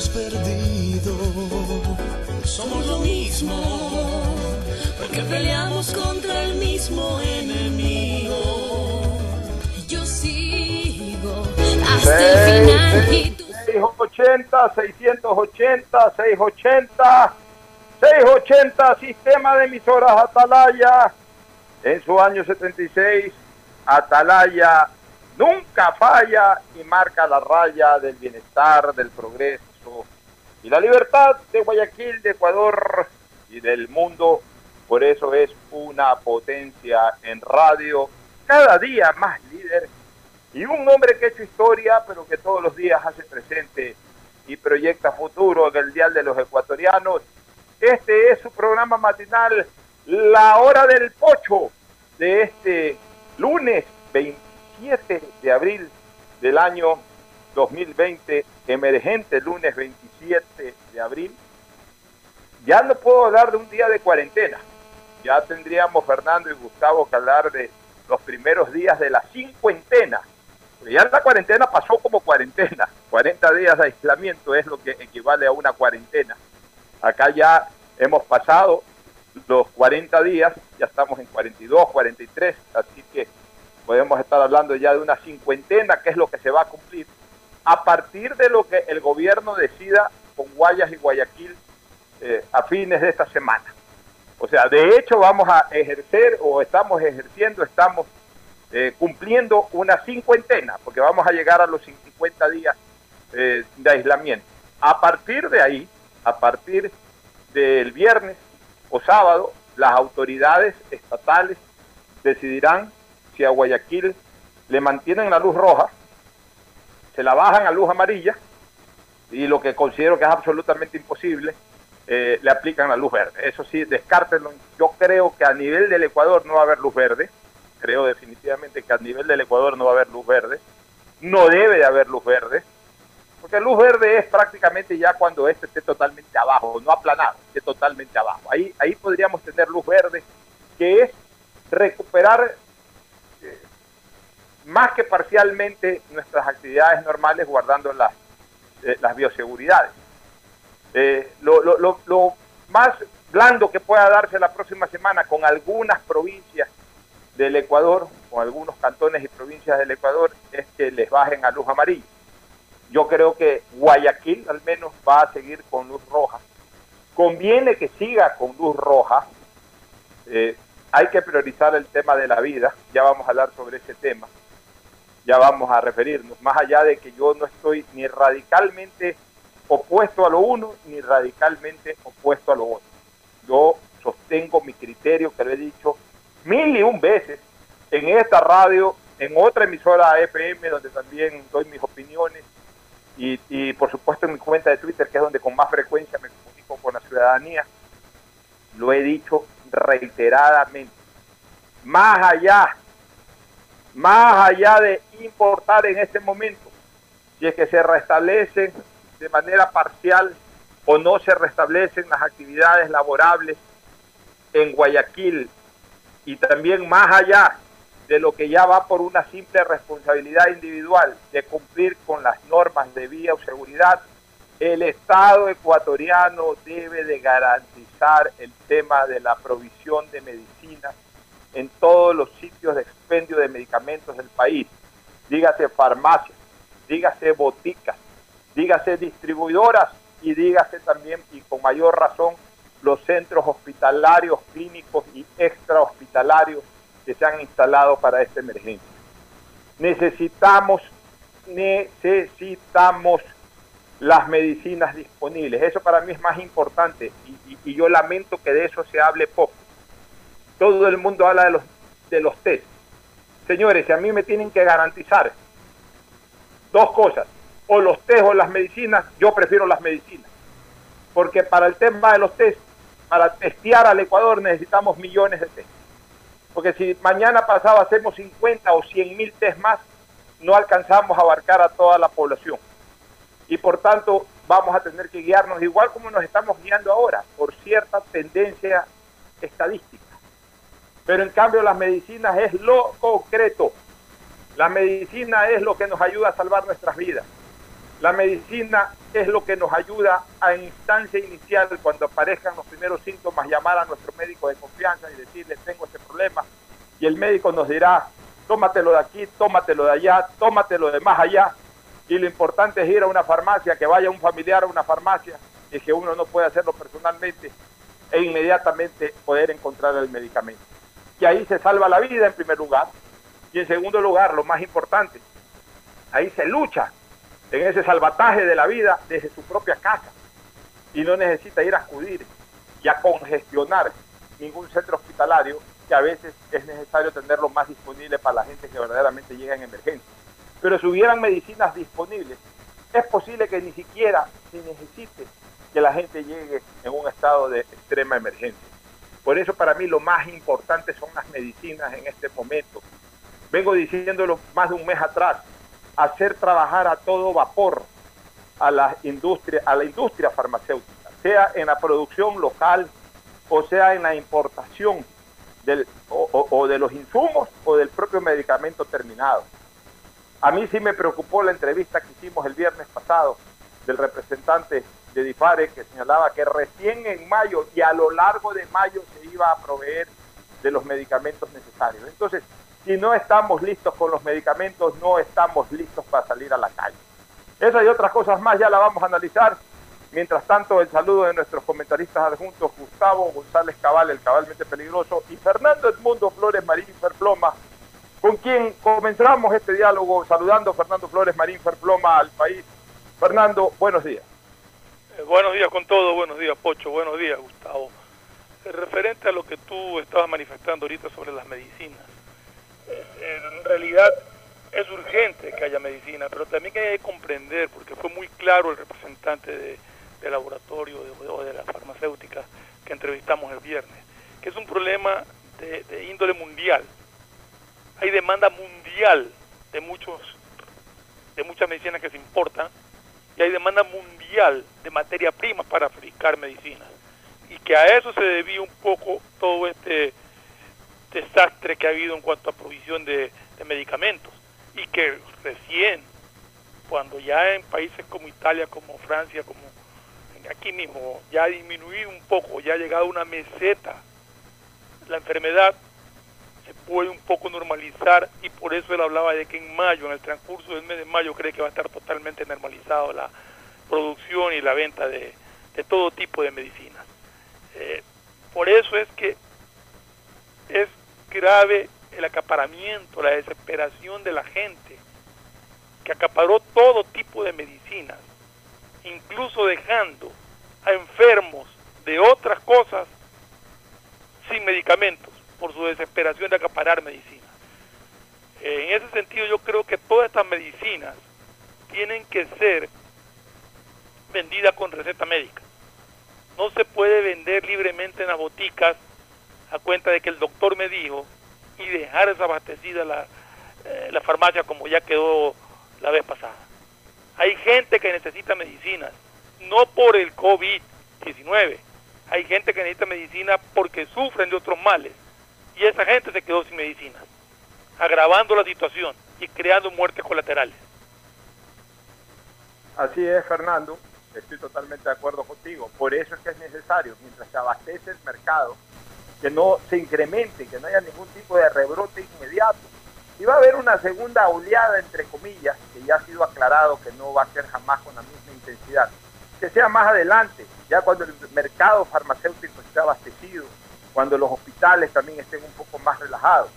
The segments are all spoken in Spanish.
hemos perdido. Somos lo mismo, porque peleamos contra el mismo enemigo. Yo sigo hasta el final y tú 680, 680, 680, 680, sistema de emisoras Atalaya. En su año 76, Atalaya nunca falla y marca la raya del bienestar, del progreso y la libertad de Guayaquil, de Ecuador y del mundo. Por eso es una potencia en radio, cada día más líder y un hombre que ha hecho historia, pero que todos los días hace presente y proyecta futuro en el Dial de los Ecuatorianos. Este es su programa matinal, La Hora del Pocho, de este lunes 27 de abril del año 2020, emergente lunes 27 de abril. Ya no puedo hablar de un día de cuarentena. Ya tendríamos Fernando y Gustavo que hablar de los primeros días de la cincuentena. Ya la cuarentena pasó como cuarentena. 40 días de aislamiento es lo que equivale a una cuarentena. Acá ya hemos pasado los 40 días, ya estamos en 42, 43, así que podemos estar hablando ya de una cincuentena, que es lo que se va a cumplir, a partir de lo que el gobierno decida con Guayas y Guayaquil eh, a fines de esta semana. O sea, de hecho vamos a ejercer o estamos ejerciendo, estamos eh, cumpliendo una cincuentena, porque vamos a llegar a los 50 días eh, de aislamiento. A partir de ahí, a partir del viernes o sábado, las autoridades estatales decidirán si a Guayaquil le mantienen la luz roja, se la bajan a luz amarilla y lo que considero que es absolutamente imposible, eh, le aplican la luz verde. Eso sí, descártenlo. Yo creo que a nivel del Ecuador no va a haber luz verde. Creo definitivamente que a nivel del Ecuador no va a haber luz verde. No debe de haber luz verde. Porque luz verde es prácticamente ya cuando este esté totalmente abajo, no aplanado, esté totalmente abajo. Ahí, ahí podríamos tener luz verde, que es recuperar más que parcialmente nuestras actividades normales guardando las, eh, las bioseguridades. Eh, lo, lo, lo, más blando que pueda darse la próxima semana con algunas provincias del Ecuador, con algunos cantones y provincias del Ecuador, es que les bajen a luz amarilla. Yo creo que Guayaquil al menos va a seguir con luz roja. Conviene que siga con luz roja. Eh, hay que priorizar el tema de la vida. Ya vamos a hablar sobre ese tema. Ya vamos a referirnos. Más allá de que yo no estoy ni radicalmente opuesto a lo uno ni radicalmente opuesto a lo otro. Yo sostengo mi criterio que lo he dicho mil y un veces en esta radio, en otra emisora FM donde también doy mis opiniones y, y, por supuesto en mi cuenta de Twitter que es donde con más frecuencia me comunico con la ciudadanía. Lo he dicho reiteradamente. Más allá, más allá de importar en este momento, si es que se restablecen de manera parcial o no se restablecen las actividades laborables en Guayaquil. Y también más allá de lo que ya va por una simple responsabilidad individual de cumplir con las normas de vía o seguridad, el Estado ecuatoriano debe de garantizar el tema de la provisión de medicinas en todos los sitios de expendio de medicamentos del país. Dígase farmacias, dígase boticas, dígase distribuidoras y dígase también, y con mayor razón, los centros hospitalarios, clínicos y extrahospitalarios que se han instalado para esta emergencia. Necesitamos, necesitamos las medicinas disponibles. Eso para mí es más importante y, yo lamento que de eso se hable poco. Todo el mundo habla de los, de los test. Señores, si a mí me tienen que garantizar dos cosas, o los test o las medicinas, yo prefiero las medicinas. Porque para el tema de los test, para testear al Ecuador necesitamos millones de test. Porque si mañana pasado hacemos 50 o 100 mil test más, no alcanzamos a abarcar a toda la población. Y por tanto vamos a tener que guiarnos igual como nos estamos guiando ahora, por cierta tendencia estadística. Pero en cambio las medicinas es lo concreto. La medicina es lo que nos ayuda a salvar nuestras vidas. La medicina es lo que nos ayuda a instancia inicial, cuando aparezcan los primeros síntomas, llamar a nuestro médico de confianza y decirle, tengo este problema. Y el médico nos dirá, tómatelo de aquí, tómatelo de allá, tómatelo de más allá. Y lo importante es ir a una farmacia, que vaya un familiar a una farmacia, y que uno no puede hacerlo personalmente, e inmediatamente poder encontrar el medicamento. Y ahí se salva la vida en primer lugar. Y en segundo lugar, lo más importante, ahí se lucha en ese salvataje de la vida desde su propia casa y no necesita ir a acudir y a congestionar ningún centro hospitalario que a veces es necesario tenerlo más disponible para la gente que verdaderamente llega en emergencia. Pero si hubieran medicinas disponibles, es posible que ni siquiera se necesite que la gente llegue en un estado de extrema emergencia. Por eso para mí lo más importante son las medicinas en este momento. Vengo diciéndolo más de un mes atrás, hacer trabajar a todo vapor a la industria, a la industria farmacéutica, sea en la producción local o sea en la importación del, o, de los insumos o del propio medicamento terminado. A mí sí me preocupó la entrevista que hicimos el viernes pasado del representante de DIFARE que señalaba que recién en mayo y a lo largo de mayo se iba a proveer de los medicamentos necesarios. Entonces, si no estamos listos con los medicamentos, no estamos listos para salir a la calle. Esas y otras cosas más ya la vamos a analizar. Mientras tanto, el saludo de nuestros comentaristas adjuntos, Gustavo González Cabal, el cabalmente peligroso, y Fernando Edmundo Flores Marín Ferploma, con quien comenzamos este diálogo saludando a Fernando Flores Marín Ferploma al país. Fernando, buenos días. Eh, buenos días con todo, buenos días Pocho, buenos días Gustavo. Eh, referente a lo que tú estabas manifestando ahorita sobre las medicinas, eh, en realidad es urgente que haya medicina, pero también hay que comprender, porque fue muy claro el representante de, de laboratorio de, o de la farmacéutica que entrevistamos el viernes, que es un problema de, de índole mundial. Hay demanda mundial de muchos de muchas medicinas que se importan y hay demanda mundial de materia prima para fabricar medicinas. Y que a eso se debía un poco todo este desastre que ha habido en cuanto a provisión de, medicamentos y que recién, cuando ya en países como Italia, como Francia, como aquí mismo, ya ha disminuido un poco, ya ha llegado una meseta la enfermedad, se puede un poco normalizar y por eso él hablaba de que en mayo, en el transcurso del mes de mayo, cree que va a estar totalmente normalizado la producción y la venta de, todo tipo de medicinas. Eh, por eso es que es grave el acaparamiento, la desesperación de la gente, que acaparó todo tipo de medicinas, incluso dejando a enfermos de otras cosas sin medicamentos por su desesperación de acaparar medicinas. En ese sentido yo creo que todas estas medicinas tienen que ser vendidas con receta médica. No se puede vender libremente en las boticas a cuenta de que el doctor me dijo y dejar desabastecida la, eh, la farmacia como ya quedó la vez pasada. Hay gente que necesita medicinas, no por el COVID-19, hay gente que necesita medicina porque sufren de otros males y esa gente se quedó sin medicinas, agravando la situación y creando muertes colaterales. Así es, Fernando. Estoy totalmente de acuerdo contigo. Por eso es que es necesario, mientras se abastece el mercado, que no se incremente, que no haya ningún tipo de rebrote inmediato. Y va a haber una segunda oleada, entre comillas, que ya ha sido aclarado que no va a ser jamás con la misma intensidad. Que sea más adelante, ya cuando el mercado farmacéutico esté abastecido, cuando los hospitales también estén un poco más relajados.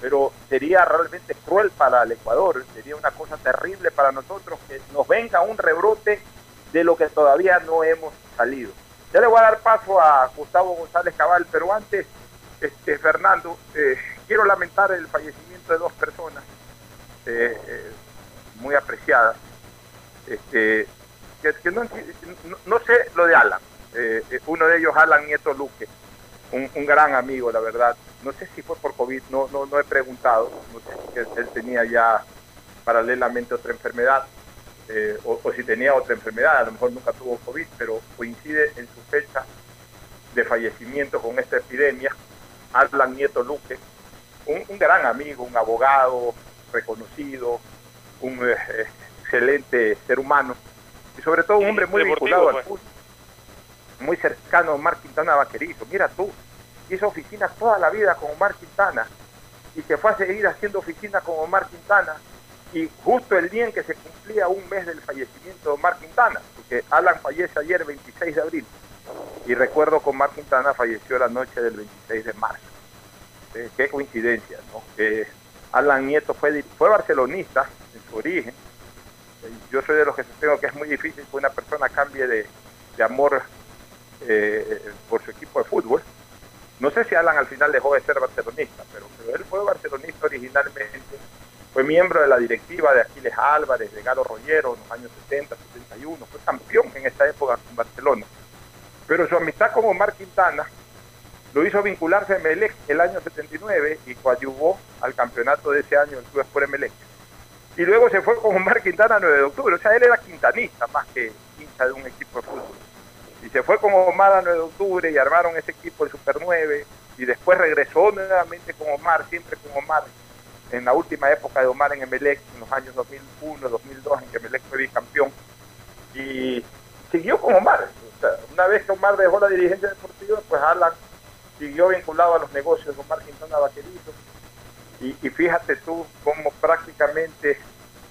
Pero sería realmente cruel para el Ecuador, sería una cosa terrible para nosotros que nos venga un rebrote de lo que todavía no hemos salido. Ya le voy a dar paso a Gustavo González Cabal, pero antes, este, Fernando, eh, quiero lamentar el fallecimiento de dos personas eh, eh, muy apreciadas. Este, que, no- no sé lo de Alan, eh, eh, uno de ellos Alan Nieto Luque, un, un gran amigo, la verdad. No sé si fue por COVID, no, no, no he preguntado, no sé si él, tenía ya paralelamente otra enfermedad. eh, o, o si tenía otra enfermedad, a lo mejor nunca tuvo COVID, pero coincide en su fecha de fallecimiento con esta epidemia, Alan Nieto Luque, un, un gran amigo, un abogado reconocido, un eh, excelente ser humano y sobre todo un hombre muy deportivo, vinculado al pues. fútbol, muy cercano Omar Quintana Vaquerizo. Mira tú, hizo oficina toda la vida con Omar Quintana y se fue a seguir haciendo oficina con Omar Quintana y justo el día en que se cumplía un mes del fallecimiento de Omar Quintana, porque Alan fallece ayer 26 de abril y recuerdo que Omar Quintana falleció la noche del 26 de marzo. Eh, qué coincidencia, ¿no? Alan Nieto fue, fue barcelonista en su origen. Eh, Yo soy de los que sostengo que es muy difícil que una persona cambie de, de amor eh, por su equipo de fútbol. No sé si Alan al final dejó de ser barcelonista, pero, él fue barcelonista originalmente. Fue miembro de la directiva de Aquiles Álvarez, de Galo Rollero en los años 70, 71. Fue campeón en esa época con Barcelona. Pero su amistad con Omar Quintana lo hizo vincularse a Emelec el año 79 y coadyuvó al campeonato de ese año del Club Sport Emelec. Y luego se fue con Omar Quintana a 9 de octubre. O sea, él era quintanista más que hincha de un equipo de fútbol. Y se fue con Omar a 9 de octubre y armaron ese equipo, el Super 9. Y después regresó nuevamente con Omar, siempre con Omar, en la última época de Omar en Emelec, en los años 2001, 2002, en que Emelec fue bicampeón. Y siguió con Omar. Una vez que Omar dejó la dirigencia deportiva, pues Alan siguió vinculado a los negocios de Omar Quintana Vaquerito. Y, y fíjate tú cómo prácticamente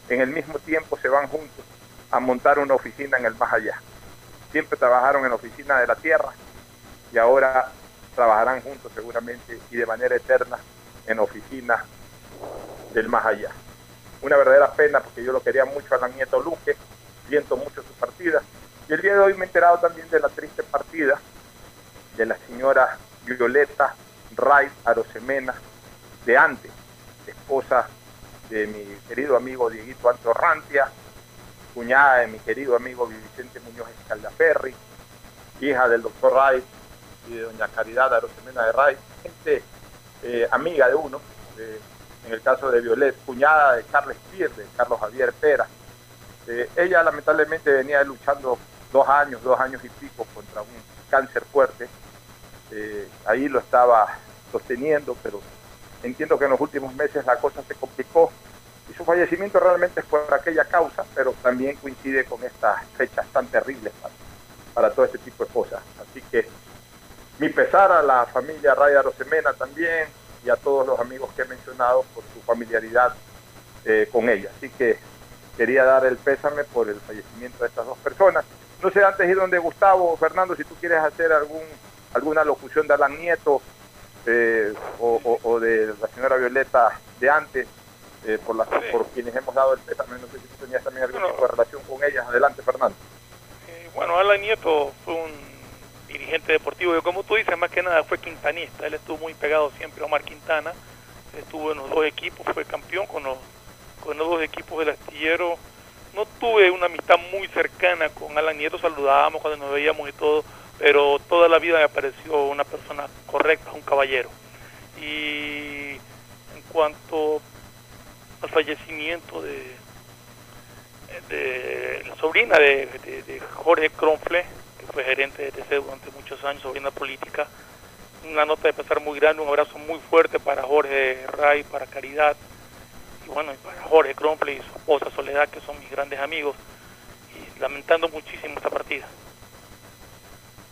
en el mismo tiempo se van juntos a montar una oficina en el más allá. Siempre trabajaron en la oficina de la tierra y ahora trabajarán juntos seguramente y de manera eterna en oficina del más allá. Una verdadera pena porque yo lo quería mucho a la nieto Luque, siento mucho su partida. Y el día de hoy me he enterado también de la triste partida de la señora Violeta Ray Arosemena de antes, esposa de mi querido amigo Dieguito Antorrantia, cuñada de mi querido amigo Vicente Muñoz Escaldaferri, hija del doctor Ray y de doña Caridad Arosemena de Ray, gente eh, amiga de uno, en el caso de Violet, cuñada de Carles Pierre, Carlos Javier Pera. Eh, ella lamentablemente venía luchando dos años, dos años y pico contra un cáncer fuerte. Eh, ahí lo estaba sosteniendo, pero entiendo que en los últimos meses la cosa se complicó y su fallecimiento realmente es por aquella causa, pero también coincide con estas fechas tan terribles para, todo este tipo de cosas. Así que mi pesar a la familia Raya Rosemena también y a todos los amigos que he mencionado por su familiaridad eh, con ella. Así que quería dar el pésame por el fallecimiento de estas dos personas. No sé antes ir donde Gustavo, Fernando, si tú quieres hacer algún alguna locución de Alan Nieto eh, o de la señora Violeta de antes, eh, por, las, por quienes hemos dado el pésame. No sé si tú tenías también algún Bueno. tipo de relación con ellas. Adelante, Fernando. Eh, bueno, Alan Nieto fue un dirigente deportivo, y como tú dices, más que nada fue quintanista, él estuvo muy pegado siempre a Omar Quintana, estuvo en los dos equipos, fue campeón con los, con los dos equipos del astillero. No tuve una amistad muy cercana con Alan Nieto, saludábamos cuando nos veíamos y todo, pero toda la vida me pareció una persona correcta, un caballero. Y en cuanto al fallecimiento de, de la sobrina de, Jorge Cronfle, que fue gerente de TC durante muchos años, sobrina política, una nota de pesar muy grande, un abrazo muy fuerte para Jorge Ray, para Caridad, y bueno, para Jorge Cronfle y su esposa Soledad, que son mis grandes amigos, y lamentando muchísimo esta partida.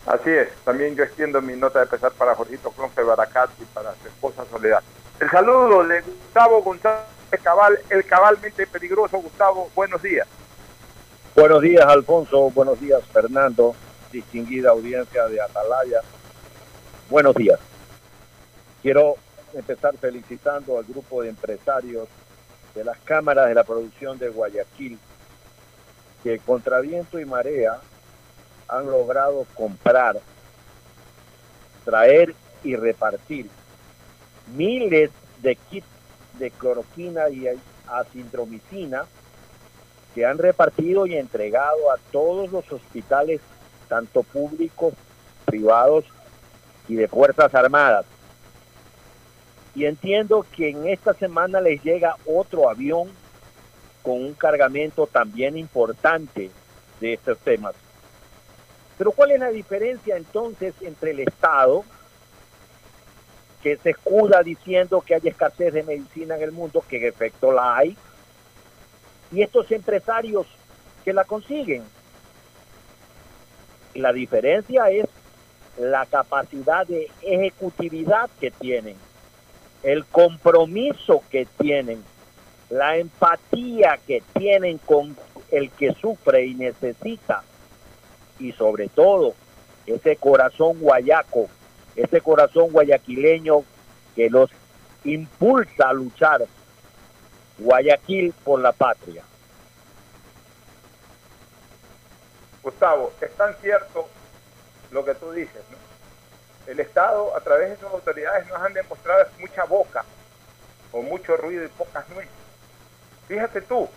Así es, también yo extiendo mi nota de pesar para Jorgito Cronfe Baracat y para su esposa Soledad. El saludo de Gustavo González Cabal, el cabalmente peligroso Gustavo, buenos días. Buenos días, Alfonso. Buenos días, Fernando. Distinguida audiencia de Atalaya. Buenos días. Quiero empezar felicitando al grupo de empresarios de las cámaras de la producción de Guayaquil, que contra viento y marea han logrado comprar, traer y repartir miles de kits de cloroquina y acintromicina que han repartido y entregado a todos los hospitales, tanto públicos, privados y de Fuerzas Armadas. Y entiendo que en esta semana les llega otro avión con un cargamento también importante de estos temas. Pero ¿cuál es la diferencia entonces entre el Estado, que se escuda diciendo que hay escasez de medicina en el mundo, que en efecto la hay, y estos empresarios que la consiguen? La diferencia es la capacidad de ejecutividad que tienen, el compromiso que tienen, la empatía que tienen con el que sufre y necesita, y sobre todo ese corazón guayaco, ese corazón guayaquileño que los impulsa a luchar. Guayaquil por la patria. Gustavo, es tan cierto lo que tú dices, ¿no? El Estado, a través de sus autoridades, nos han demostrado mucha boca, o mucho ruido y pocas nueces. Fíjate tú,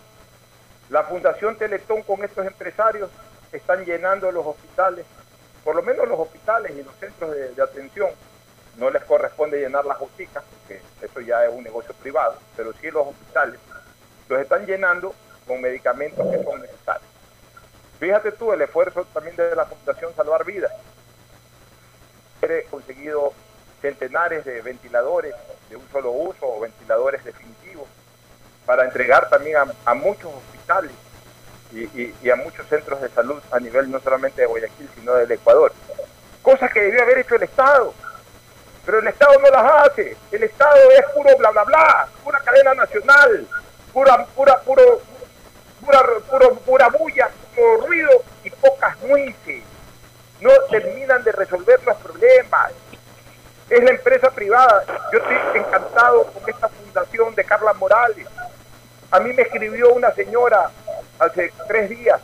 la Fundación Teletón con estos empresarios están llenando los hospitales, por lo menos los hospitales y los centros de, atención. No les corresponde llenar las boticas, porque eso ya es un negocio privado, pero sí los hospitales los están llenando con medicamentos que son necesarios. Fíjate tú el esfuerzo también de la Fundación Salvar Vidas. He conseguido centenares de ventiladores de un solo uso o ventiladores definitivos para entregar también a muchos hospitales y, y- a muchos centros de salud a nivel no solamente de Guayaquil, sino del Ecuador. Cosas que debió haber hecho el Estado. Pero el Estado no las hace. El Estado es puro bla bla bla, pura cadena nacional, pura, pura, puro, pura, puro, pura bulla, puro ruido y pocas nueces. No terminan de resolver los problemas. Es la empresa privada. Yo estoy encantado con esta fundación de Carla Morales. A mí me escribió una señora hace tres días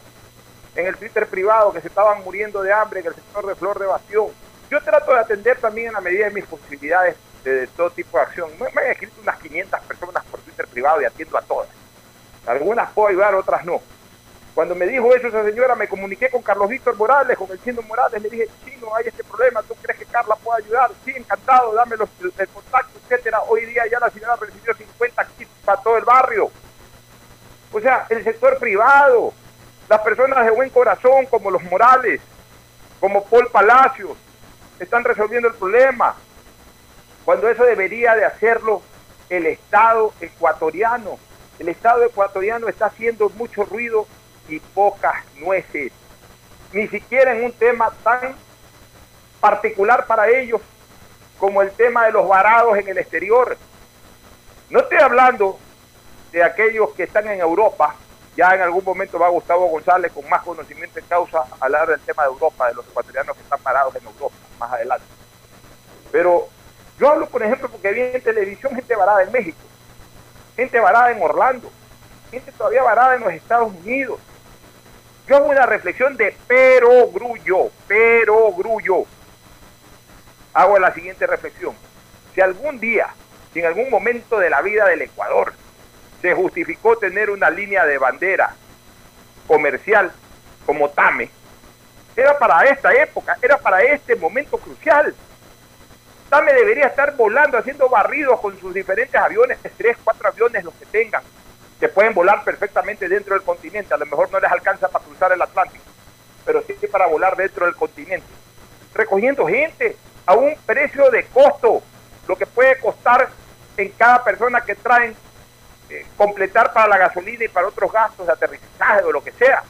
en el Twitter privado que se estaban muriendo de hambre en el sector de Flor de Bastión. Yo trato de atender también en la medida de mis posibilidades de, todo tipo de acción. Me, me han escrito unas 500 personas por Twitter privado y atiendo a todas. Algunas puedo ayudar, otras no. Cuando me dijo eso esa señora, me comuniqué con Carlos Víctor Morales, con el Chino Morales, le dije, Chino, hay este problema, ¿tú crees que Carla pueda ayudar? Sí, encantado, dame los, el contacto, etcétera. Hoy día ya la señora recibió 50 kits para todo el barrio. O sea, el sector privado, las personas de buen corazón como los Morales, como Paul Palacios, están resolviendo el problema. Cuando eso debería de hacerlo el Estado ecuatoriano. El Estado ecuatoriano está haciendo mucho ruido y pocas nueces. Ni siquiera en un tema tan particular para ellos como el tema de los varados en el exterior. No estoy hablando de aquellos que están en Europa. Ya en algún momento va Gustavo González con más conocimiento en causa a hablar del tema de Europa, de los ecuatorianos que están parados en Europa más adelante. Pero yo hablo, por ejemplo, porque vi en televisión gente varada en México, gente varada en Orlando, gente todavía varada en los Estados Unidos. Yo hago una reflexión de pero grullo, pero grullo. Hago la siguiente reflexión. Si algún día, si en algún momento de la vida del Ecuador se justificó tener una línea de bandera comercial como TAME, era para esta época, era para este momento crucial. TAME debería estar volando, haciendo barridos con sus diferentes aviones, tres, cuatro aviones los que tengan, que pueden volar perfectamente dentro del continente. A lo mejor no les alcanza para cruzar el Atlántico, pero sí para volar dentro del continente. Recogiendo gente a un precio de costo, lo que puede costar en cada persona que traen eh, completar para la gasolina y para otros gastos de aterrizaje o lo que sea.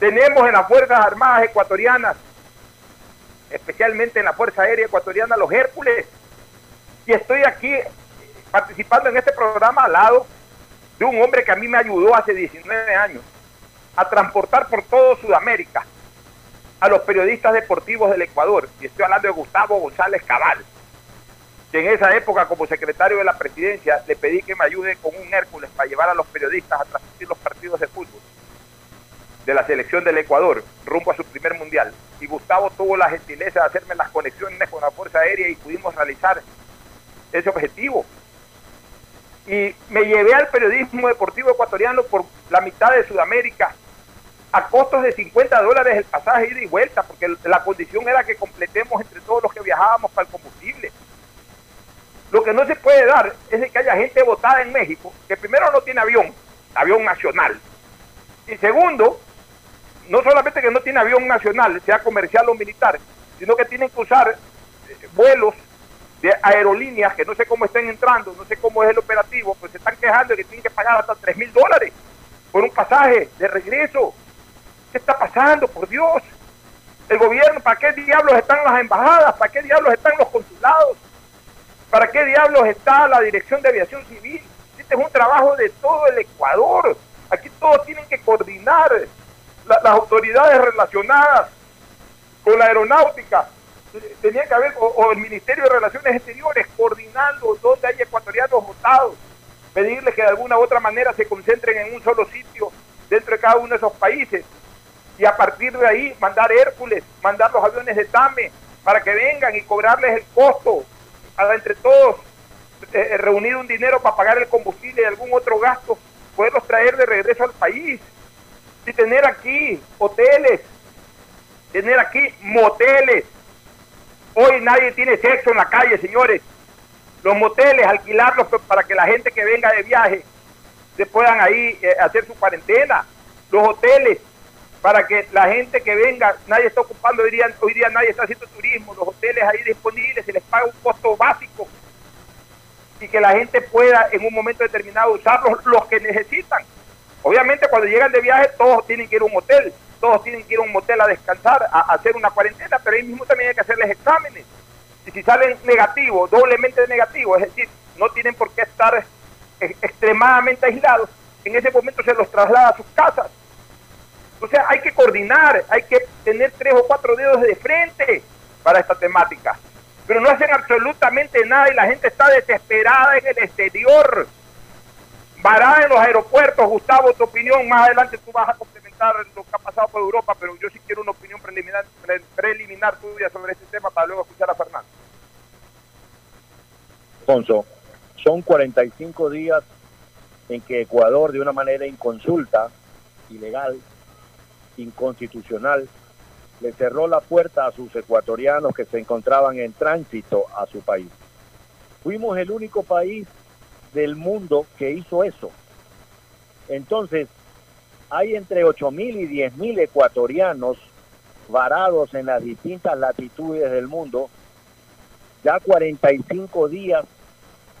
Tenemos en las Fuerzas Armadas ecuatorianas, especialmente en la Fuerza Aérea Ecuatoriana, los Hércules. Y estoy aquí participando en este programa al lado de un hombre que a mí me ayudó hace 19 años a transportar por todo Sudamérica a los periodistas deportivos del Ecuador. Y estoy hablando de Gustavo González Cabal que en esa época como secretario de la presidencia le pedí que me ayude con un Hércules para llevar a los periodistas a transmitir los partidos de fútbol de la selección del Ecuador rumbo a su primer mundial. Y Gustavo tuvo la gentileza de hacerme las conexiones con la Fuerza Aérea y pudimos realizar ese objetivo. Y me llevé al periodismo deportivo ecuatoriano por la mitad de Sudamérica a costos de 50 dólares el pasaje ida y vuelta, porque la condición era que completemos entre todos los que viajábamos para el combustible. Lo que no se puede dar es que haya gente votada en México que primero no tiene avión, avión nacional. Y segundo, no solamente que no tiene avión nacional, sea comercial o militar, sino que tienen que usar eh, vuelos de aerolíneas que no sé cómo estén entrando, no sé cómo es el operativo, pues se están quejando de que tienen que pagar hasta 3 mil dólares por un pasaje de regreso. ¿Qué está pasando? Por Dios. El gobierno, ¿para qué diablos están las embajadas? ¿Para qué diablos están los consulados? ¿Para qué diablos está la Dirección de Aviación Civil? Este es un trabajo de todo el Ecuador. Aquí todos tienen que coordinar las autoridades relacionadas con la aeronáutica. Tenía que haber, o, el Ministerio de Relaciones Exteriores, coordinando donde hay ecuatorianos votados, pedirles que de alguna u otra manera se concentren en un solo sitio dentro de cada uno de esos países. Y a partir de ahí mandar Hércules, mandar los aviones de TAME para que vengan y cobrarles el costo para entre todos eh, eh, reunir un dinero para pagar el combustible y algún otro gasto, poderlos traer de regreso al país. Y tener aquí hoteles, tener aquí moteles. Hoy nadie tiene sexo en la calle, señores. Los moteles, alquilarlos para que la gente que venga de viaje se puedan ahí eh, hacer su cuarentena. Los hoteles, para que la gente que venga, nadie está ocupando, hoy día, hoy día nadie está haciendo turismo, los hoteles ahí disponibles, se les paga un costo básico y que la gente pueda en un momento determinado usarlos los que necesitan. Obviamente cuando llegan de viaje todos tienen que ir a un hotel, todos tienen que ir a un motel a descansar, a, hacer una cuarentena, pero ahí mismo también hay que hacerles exámenes. Y si salen negativos, doblemente negativos, es decir, no tienen por qué estar eh, extremadamente aislados, en ese momento se los traslada a sus casas o sea, hay que coordinar, hay que tener tres o cuatro dedos de frente para esta temática. Pero no hacen absolutamente nada y la gente está desesperada en el exterior. Varada en los aeropuertos, Gustavo, tu opinión, más adelante tú vas a complementar lo que ha pasado por Europa, pero yo sí quiero una opinión preliminar, preliminar tuya sobre este tema para luego escuchar a Fernando. Alfonso, son 45 días en que Ecuador, de una manera inconsulta, ilegal, inconstitucional, le cerró la puerta a sus ecuatorianos que se encontraban en tránsito a su país. Fuimos el único país del mundo que hizo eso. Entonces, hay entre 8.000 y 10.000 ecuatorianos varados en las distintas latitudes del mundo, ya 45 días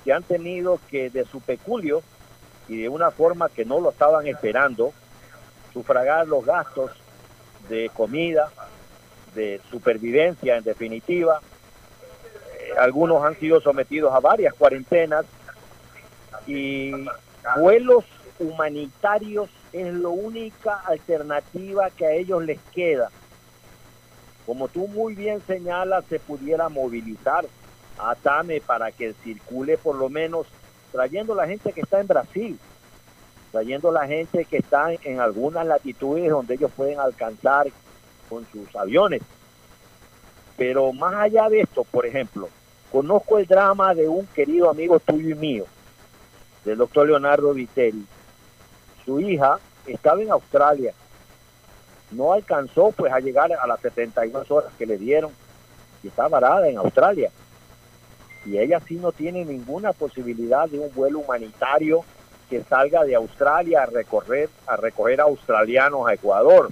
que han tenido que de su peculio y de una forma que no lo estaban esperando, sufragar los gastos de comida, de supervivencia en definitiva. Eh, algunos han sido sometidos a varias cuarentenas y vuelos humanitarios es la única alternativa que a ellos les queda. Como tú muy bien señalas, se pudiera movilizar a TAME para que circule por lo menos trayendo la gente que está en Brasil, trayendo la gente que está en algunas latitudes donde ellos pueden alcanzar con sus aviones. Pero más allá de esto, por ejemplo, conozco el drama de un querido amigo tuyo y mío, del doctor Leonardo Vitelli. Su hija estaba en Australia, no alcanzó pues a llegar a las 72 horas que le dieron y está varada en Australia. Y ella sí no tiene ninguna posibilidad de un vuelo humanitario que salga de Australia a recorrer a recoger australianos a Ecuador.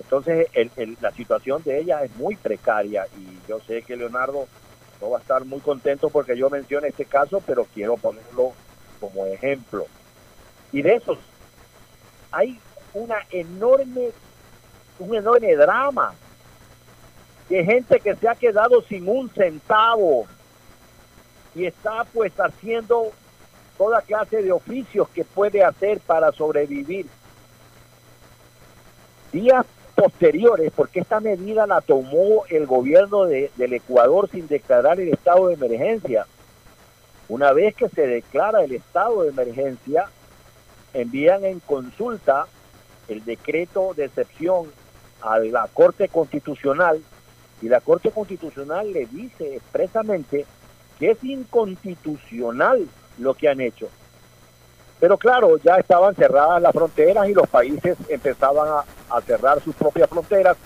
Entonces el- la situación de ella es muy precaria y yo sé que Leonardo no va a estar muy contento porque yo menciono este caso, pero quiero ponerlo como ejemplo. Y de esos hay una enorme, un enorme drama de gente que se ha quedado sin un centavo y está pues haciendo toda clase de oficios que puede hacer para sobrevivir. Días posteriores, porque esta medida la tomó el gobierno de- del Ecuador sin declarar el estado de emergencia. Una vez que se declara el estado de emergencia, envían en consulta el decreto de excepción a la Corte Constitucional y la Corte Constitucional le dice expresamente que es inconstitucional lo que han hecho. Pero claro, ya estaban cerradas las fronteras y los países empezaban a, cerrar sus propias fronteras,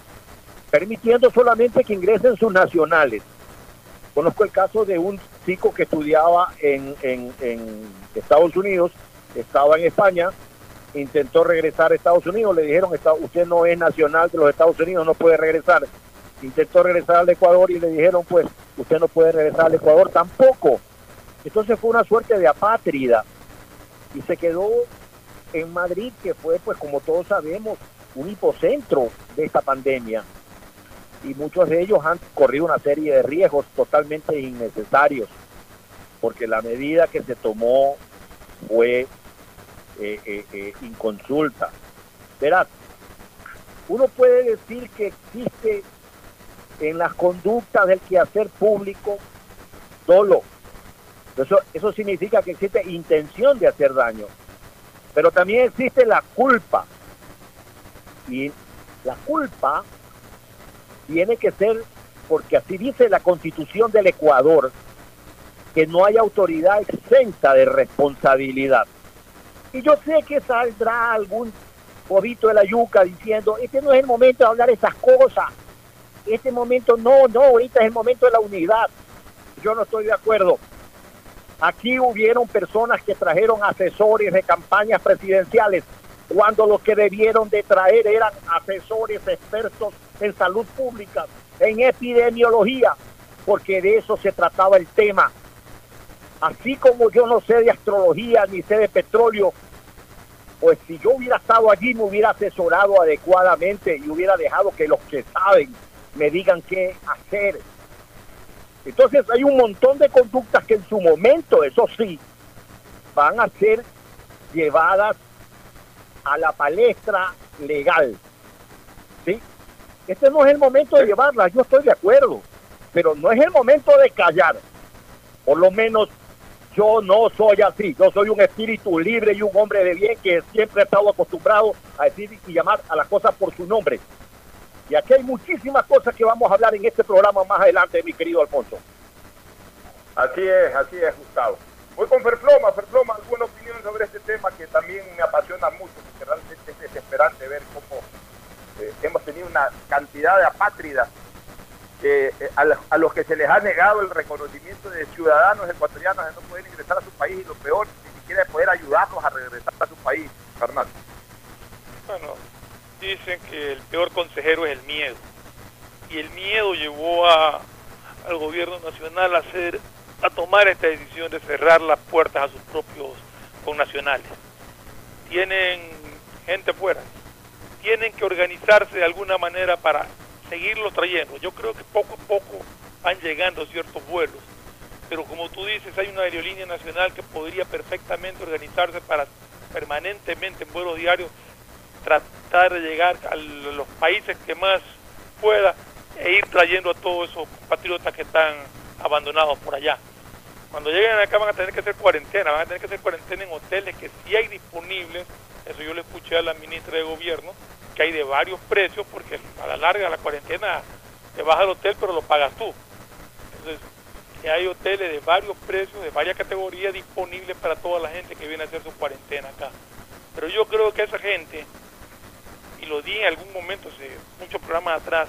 permitiendo solamente que ingresen sus nacionales. Conozco el caso de un chico que estudiaba en, en- en Estados Unidos, estaba en España, intentó regresar a Estados Unidos, le dijeron, "Está- usted no es nacional de los Estados Unidos, no puede regresar. Intentó regresar al Ecuador y le dijeron, pues, usted no puede regresar al Ecuador tampoco. Entonces fue una suerte de apátrida y se quedó en Madrid, que fue, pues, como todos sabemos, un hipocentro de esta pandemia. Y muchos de ellos han corrido una serie de riesgos totalmente innecesarios, porque la medida que se tomó fue eh, eh, eh, inconsulta. Verás, uno puede decir que existe en las conductas del quehacer público dolo. Eso, eso significa que existe intención de hacer daño. Pero también existe la culpa. Y la culpa tiene que ser, porque así dice la constitución del Ecuador, que no hay autoridad exenta de responsabilidad. Y yo sé que saldrá algún bobito de la yuca diciendo, este no es el momento de hablar esas cosas. Este momento no, no, ahorita es el momento de la unidad. Yo no estoy de acuerdo. Aquí hubieron personas que trajeron asesores de campañas presidenciales cuando lo que debieron de traer eran asesores expertos en salud pública, en epidemiología, porque de eso se trataba el tema. Así como yo no sé de astrología ni sé de petróleo, pues si yo hubiera estado allí me hubiera asesorado adecuadamente y hubiera dejado que los que saben me digan qué hacer. Entonces hay un montón de conductas que en su momento, eso sí, van a ser llevadas a la palestra legal. ¿Sí? Este no es el momento de llevarlas, yo estoy de acuerdo, pero no es el momento de callar. Por lo menos yo no soy así, yo soy un espíritu libre y un hombre de bien que siempre he estado acostumbrado a decir y llamar a las cosas por su nombre. Y aquí hay muchísimas cosas que vamos a hablar en este programa más adelante, mi querido Alfonso. Así es, así es, Gustavo. Voy con Ferfloma, Ferfloma, alguna opinión sobre este tema que también me apasiona mucho, porque realmente es desesperante ver cómo eh, hemos tenido una cantidad de apátridas eh, a, los- a los que se les ha negado el reconocimiento de ciudadanos ecuatorianos de no poder ingresar a su país y lo peor, ni siquiera de poder ayudarlos a regresar a su país, Fernando. Bueno, dicen que el peor consejero es el miedo. Y el miedo llevó a, al gobierno nacional a hacer a tomar esta decisión de cerrar las puertas a sus propios connacionales. Tienen gente fuera, tienen que organizarse de alguna manera para seguirlo trayendo. Yo creo que poco a poco van llegando ciertos vuelos, pero como tú dices, hay una aerolínea nacional que podría perfectamente organizarse para permanentemente en vuelos diarios tratar de llegar a los países que más pueda e ir trayendo a todos esos patriotas que están abandonados por allá. Cuando lleguen acá van a tener que hacer cuarentena, van a tener que hacer cuarentena en hoteles que sí hay disponibles, eso yo le escuché a la ministra de gobierno, que hay de varios precios, porque a la larga la cuarentena te vas al hotel pero lo pagas tú. Entonces, que hay hoteles de varios precios, de varias categorías disponibles para toda la gente que viene a hacer su cuarentena acá. Pero yo creo que esa gente, y lo di en algún momento, muchos programas atrás,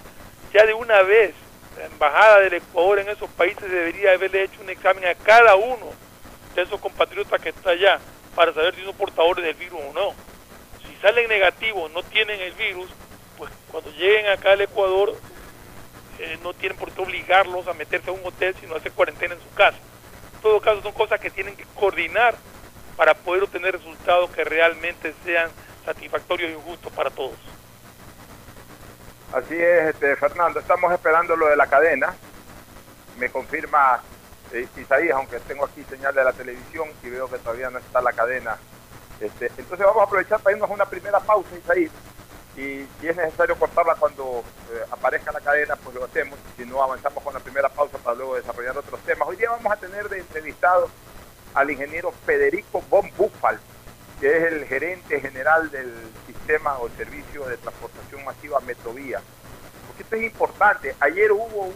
ya de una vez La embajada del Ecuador en esos países debería haberle hecho un examen a cada uno de esos compatriotas que está allá para saber si son portadores del virus o no. Si salen negativos, no tienen el virus, pues cuando lleguen acá al Ecuador eh, no tienen por qué obligarlos a meterse a un hotel, sino a hacer cuarentena en su casa. En todo caso, son cosas que tienen que coordinar para poder obtener resultados que realmente sean satisfactorios y justos para todos. Así es, este, Fernando. Estamos esperando lo de la cadena. Me confirma eh, Isaías, aunque tengo aquí señal de la televisión y veo que todavía no está la cadena. Este, entonces vamos a aprovechar para irnos a una primera pausa, Isaías. Y si es necesario cortarla cuando eh, aparezca la cadena, pues lo hacemos. Si no, avanzamos con la primera pausa para luego desarrollar otros temas. Hoy día vamos a tener de entrevistado al ingeniero Federico Von Buffal, que es el gerente general del sistema o servicio de transportación masiva Metrovía. Porque esto es importante. Ayer hubo un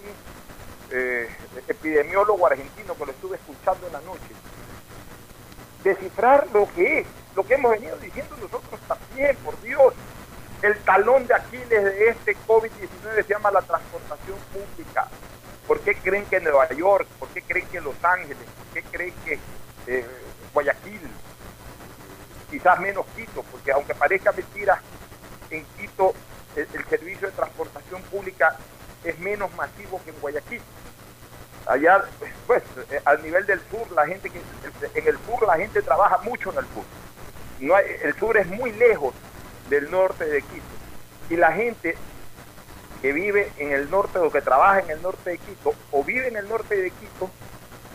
eh, epidemiólogo argentino que lo estuve escuchando en la noche. Descifrar lo que es, lo que hemos venido diciendo nosotros también, por Dios. El talón de Aquiles de este COVID-19 se llama la transportación pública. ¿Por qué creen que Nueva York? ¿Por qué creen que Los Ángeles? ¿Por qué creen que eh, Guayaquil? Quizás menos Quito, porque aunque parezca mentira, en Quito el, el servicio de transportación pública es menos masivo que en Guayaquil. Allá, pues, eh, al nivel del sur, la gente que en el sur la gente trabaja mucho en el sur. No hay- el sur es muy lejos del norte de Quito. Y la gente que vive en el norte o que trabaja en el norte de Quito, o vive en el norte de Quito,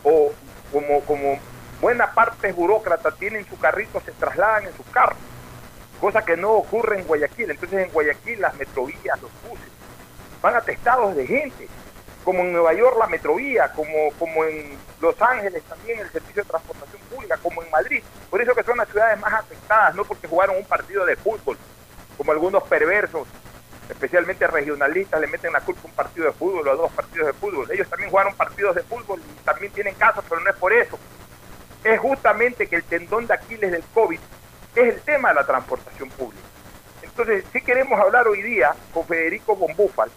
o como, como buena parte burócrata tienen su carrito, se trasladan en sus carros. Cosa que no ocurre en Guayaquil. Entonces en Guayaquil las metrovías, los buses, van atestados de gente, como en Nueva York la metrovía, como, como en Los Ángeles también el servicio de transportación pública, como en Madrid. Por eso que son las ciudades más afectadas, no porque jugaron un partido de fútbol, como algunos perversos, especialmente regionalistas, le meten la culpa a un partido de fútbol o a dos partidos de fútbol. Ellos también jugaron partidos de fútbol y también tienen casos, pero no es por eso. Es justamente que el tendón de Aquiles del COVID es el tema de la transportación pública. Entonces, sí queremos hablar hoy día con Federico Bombúfal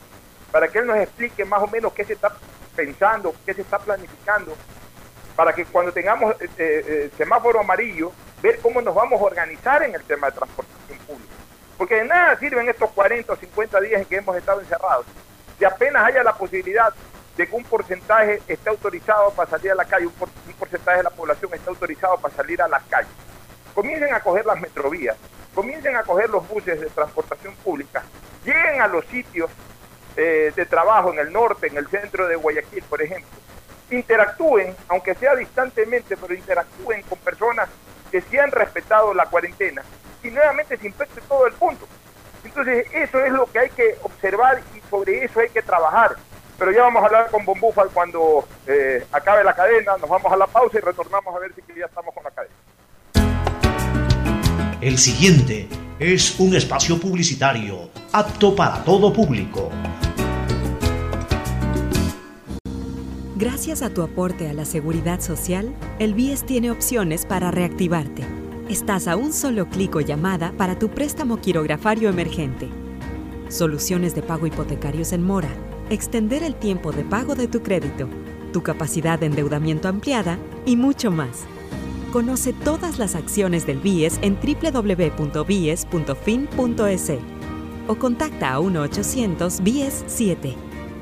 para que él nos explique más o menos qué se está pensando, qué se está planificando, para que cuando tengamos eh, eh, semáforo amarillo, ver cómo nos vamos a organizar en el tema de transportación pública. Porque de nada sirven estos 40 o 50 días en que hemos estado encerrados. Si apenas haya la posibilidad de que un porcentaje esté autorizado para salir a la calle, un, por- un porcentaje de la población está autorizado para salir a las calles. Comiencen a coger las metrovías, comiencen a coger los buses de transportación pública, lleguen a los sitios eh, de trabajo en el norte, en el centro de Guayaquil, por ejemplo. Interactúen, aunque sea distantemente, pero interactúen con personas que sí han respetado la cuarentena y nuevamente se infecte todo el mundo. Entonces, eso es lo que hay que observar y sobre eso hay que trabajar. Pero ya vamos a hablar con Bombúfal cuando eh, acabe la cadena, nos vamos a la pausa y retornamos a ver si ya estamos con la cadena. El siguiente es un espacio publicitario apto para todo público. Gracias a tu aporte a la seguridad social, el BIES tiene opciones para reactivarte. Estás a un solo clic o llamada para tu préstamo quirografario emergente. Soluciones de pago hipotecarios en mora. Extender el tiempo de pago de tu crédito. Tu capacidad de endeudamiento ampliada y mucho más. Conoce todas las acciones del BIES en www.bies.fin.es o contacta a 1-800-BIES-7.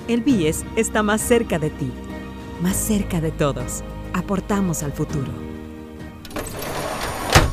El BIES está más cerca de ti, más cerca de todos. Aportamos al futuro.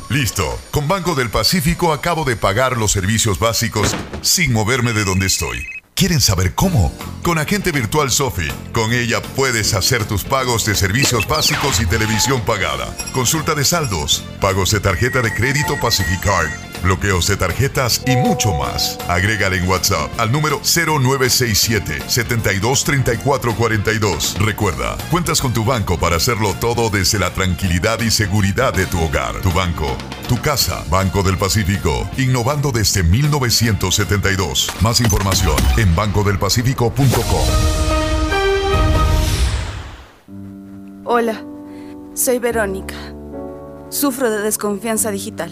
Listo. Con Banco del Pacífico acabo de pagar los servicios básicos sin moverme de donde estoy. ¿Quieren saber cómo? Con Agente Virtual Sofi. Con ella puedes hacer tus pagos de servicios básicos y televisión pagada. Consulta de saldos, pagos de tarjeta de crédito Pacificard, bloqueos de tarjetas y mucho más. Agrégale en WhatsApp al número 0967 723442. Recuerda, cuentas con tu banco para hacerlo todo desde la tranquilidad y seguridad de tu hogar. Tu banco, tu casa, Banco del Pacífico, innovando desde 1972. Más información en bancodelpacifico.com. Hola, soy Verónica. Sufro de desconfianza digital.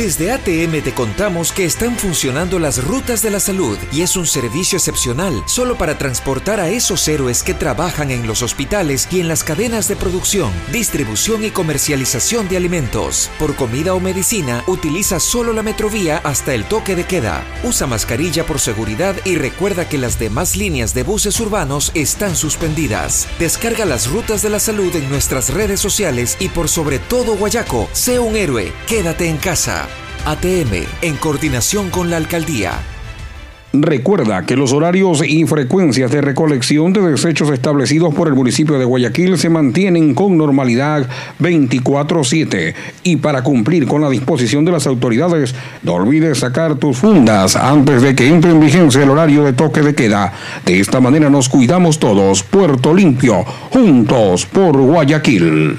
Desde ATM te contamos que están funcionando las rutas de la salud y es un servicio excepcional solo para transportar a esos héroes que trabajan en los hospitales y en las cadenas de producción, distribución y comercialización de alimentos. Por comida o medicina, utiliza solo la metrovía hasta el toque de queda. Usa mascarilla por seguridad y recuerda que las demás líneas de buses urbanos están suspendidas. Descarga las rutas de la salud en nuestras redes sociales y por sobre todo Guayaco, sé un héroe, quédate en casa. ATM, en coordinación con la alcaldía. Recuerda que los horarios y frecuencias de recolección de desechos establecidos por el municipio de Guayaquil se mantienen con normalidad 24/7 y para cumplir con la disposición de las autoridades, no olvides sacar tus fundas antes de que entre en vigencia el horario de toque de queda. De esta manera nos cuidamos todos. Puerto Limpio, juntos por Guayaquil.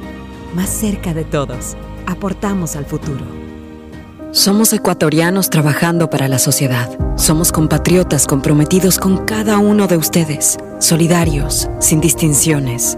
más cerca de todos. Aportamos al futuro. Somos ecuatorianos trabajando para la sociedad. Somos compatriotas comprometidos con cada uno de ustedes, solidarios, sin distinciones.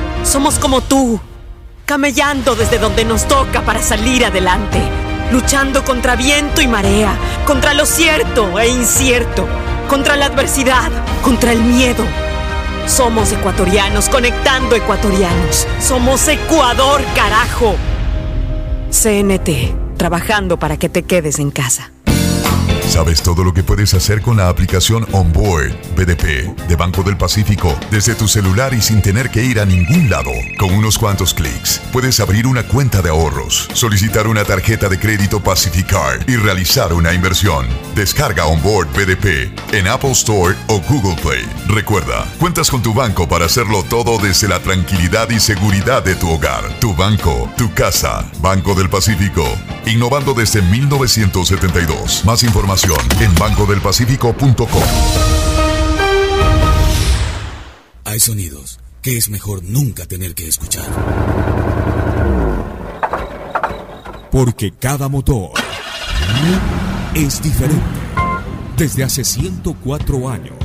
Somos como tú, camellando desde donde nos toca para salir adelante, luchando contra viento y marea, contra lo cierto e incierto, contra la adversidad, contra el miedo. Somos ecuatorianos conectando ecuatorianos. Somos Ecuador, carajo. CNT, trabajando para que te quedes en casa. ¿Sabes todo lo que puedes hacer con la aplicación Onboard BDP de Banco del Pacífico desde tu celular y sin tener que ir a ningún lado? Con unos cuantos clics puedes abrir una cuenta de ahorros, solicitar una tarjeta de crédito Pacificard y realizar una inversión. Descarga Onboard BDP en Apple Store o Google Play. Recuerda, cuentas con tu banco para hacerlo todo desde la tranquilidad y seguridad de tu hogar. Tu banco, tu casa. Banco del Pacífico. Innovando desde 1972. Más información en bancodelpacifico.com. Hay sonidos que es mejor nunca tener que escuchar. Porque cada motor es diferente. Desde hace 104 años,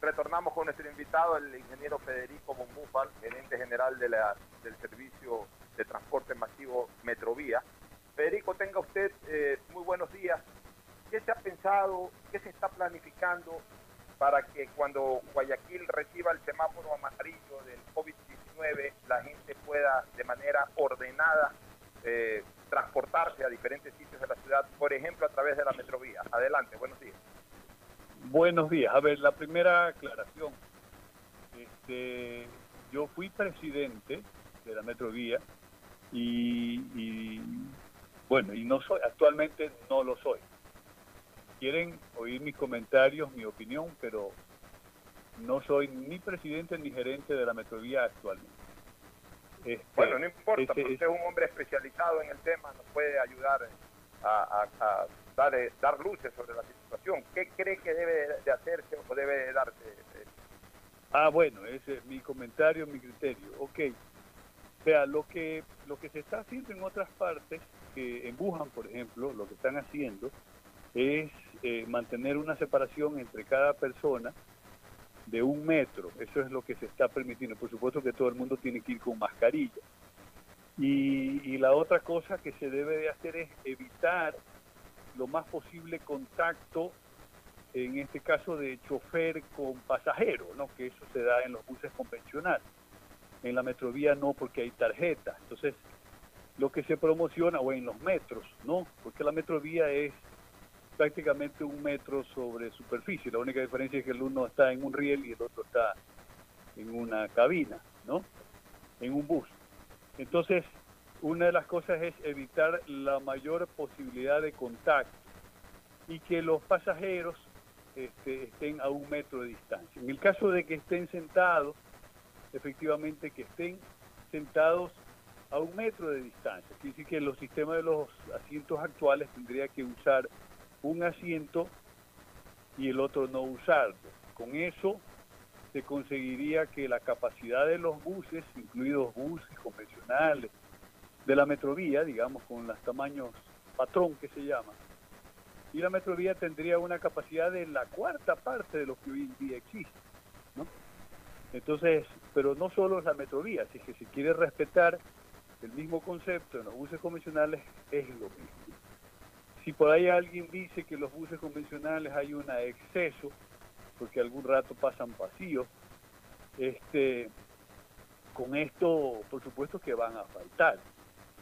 Retornamos con nuestro invitado, el ingeniero Federico Bombúfal, gerente general de del Servicio de Transporte Masivo Metrovía. Federico, tenga usted eh, muy buenos días. ¿Qué se ha pensado, qué se está planificando para que cuando Guayaquil reciba el semáforo amarillo del COVID-19, la gente pueda de manera ordenada eh, transportarse a diferentes sitios de la ciudad, por ejemplo, a través de la metrovía? Adelante, buenos días. Buenos días. A ver, la primera aclaración. Este, yo fui presidente de la Metrovía y, y, bueno, y no soy, actualmente no lo soy. Quieren oír mis comentarios, mi opinión, pero no soy ni presidente ni gerente de la Metrovía actualmente. Este, Bueno, no importa, porque usted es un hombre especializado en el tema, nos puede ayudar a, a- a dar, eh, dar luces sobre la situación. ¿Qué cree que debe de hacerse o debe de darse? eh, Ah, bueno, ese es mi comentario, mi criterio. Ok. O sea, lo que, lo que se está haciendo en otras partes, que en Wuhan, por ejemplo, lo que están haciendo es eh, mantener una separación entre cada persona de un metro. Eso es lo que se está permitiendo. Por supuesto que todo el mundo tiene que ir con mascarilla. Y, y la otra cosa que se debe de hacer es evitar lo más posible contacto en este caso de chofer con pasajero, ¿no? que eso se da en los buses convencionales. En la metrovía no, porque hay tarjetas. Entonces, lo que se promociona, o en los metros, ¿no? Porque la metrovía es prácticamente un metro sobre superficie. La única diferencia es que el uno está en un riel y el otro está en una cabina, ¿no? En un bus. Entonces, una de las cosas es evitar la mayor posibilidad de contacto y que los pasajeros este, estén a un metro de distancia. En el caso de que estén sentados, efectivamente que estén sentados a un metro de distancia. Quiere decir que los sistemas de los asientos actuales tendría que usar un asiento y el otro no usarlo. Con eso se conseguiría que la capacidad de los buses, incluidos buses convencionales, de la metrovía, digamos, con los tamaños patrón que se llama, y la metrovía tendría una capacidad de la cuarta parte de lo que hoy en día existe. ¿no? Entonces, pero no solo la metrovía, si es que se quiere respetar el mismo concepto en los buses convencionales, es lo mismo. Si por ahí alguien dice que los buses convencionales hay un exceso, porque algún rato pasan vacíos, este, con esto, por supuesto que van a faltar.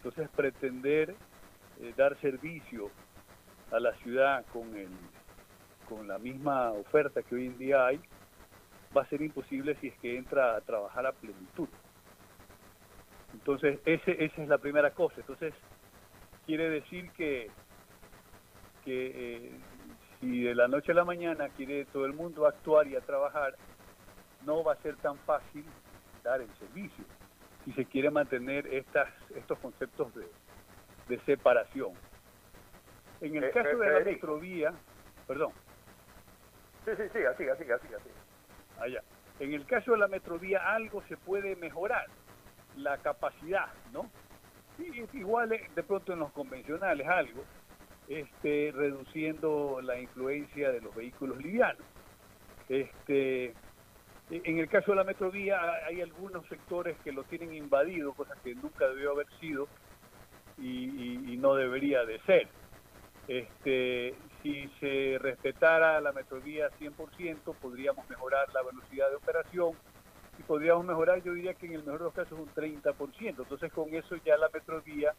Entonces, pretender eh, dar servicio a la ciudad con, el, con la misma oferta que hoy en día hay, va a ser imposible si es que entra a trabajar a plenitud. Entonces, ese, esa es la primera cosa. Entonces, quiere decir que, que eh, si de la noche a la mañana quiere todo el mundo actuar y a trabajar, no va a ser tan fácil dar el servicio si se quiere mantener estas, estos conceptos de, de separación. En el Eh, caso eh, de la metrovía, perdón, Sí, sí, siga, siga, siga, siga. siga. allá. En el caso de la metrovía algo se puede mejorar, la capacidad, ¿no? Y es igual eh, de pronto en los convencionales algo, este, reduciendo la influencia de los vehículos livianos. Este, en el caso de la metrovía ha- hay algunos sectores que lo tienen invadido, cosa que nunca debió haber sido y, y- y no debería de ser. Este, si se respetara la metrovía 100%, podríamos mejorar la velocidad de operación y podríamos mejorar, yo diría que en el mejor de los casos, un 30%. Entonces, con eso ya la metrovía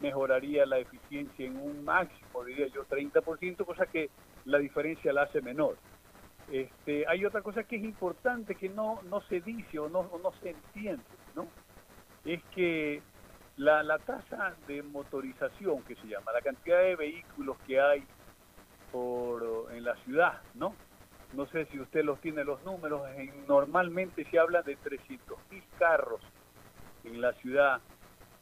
mejoraría la eficiencia en un máximo, diría yo, 30%, cosa que la diferencia la hace menor. Este, hay otra cosa que es importante que no, no se dice o no, o no se entiende, ¿no? Es que la, la tasa de motorización que se llama, la cantidad de vehículos que hay por en la ciudad, ¿no? No sé si usted los tiene los números, en- normalmente se habla de 300 mil carros en la ciudad,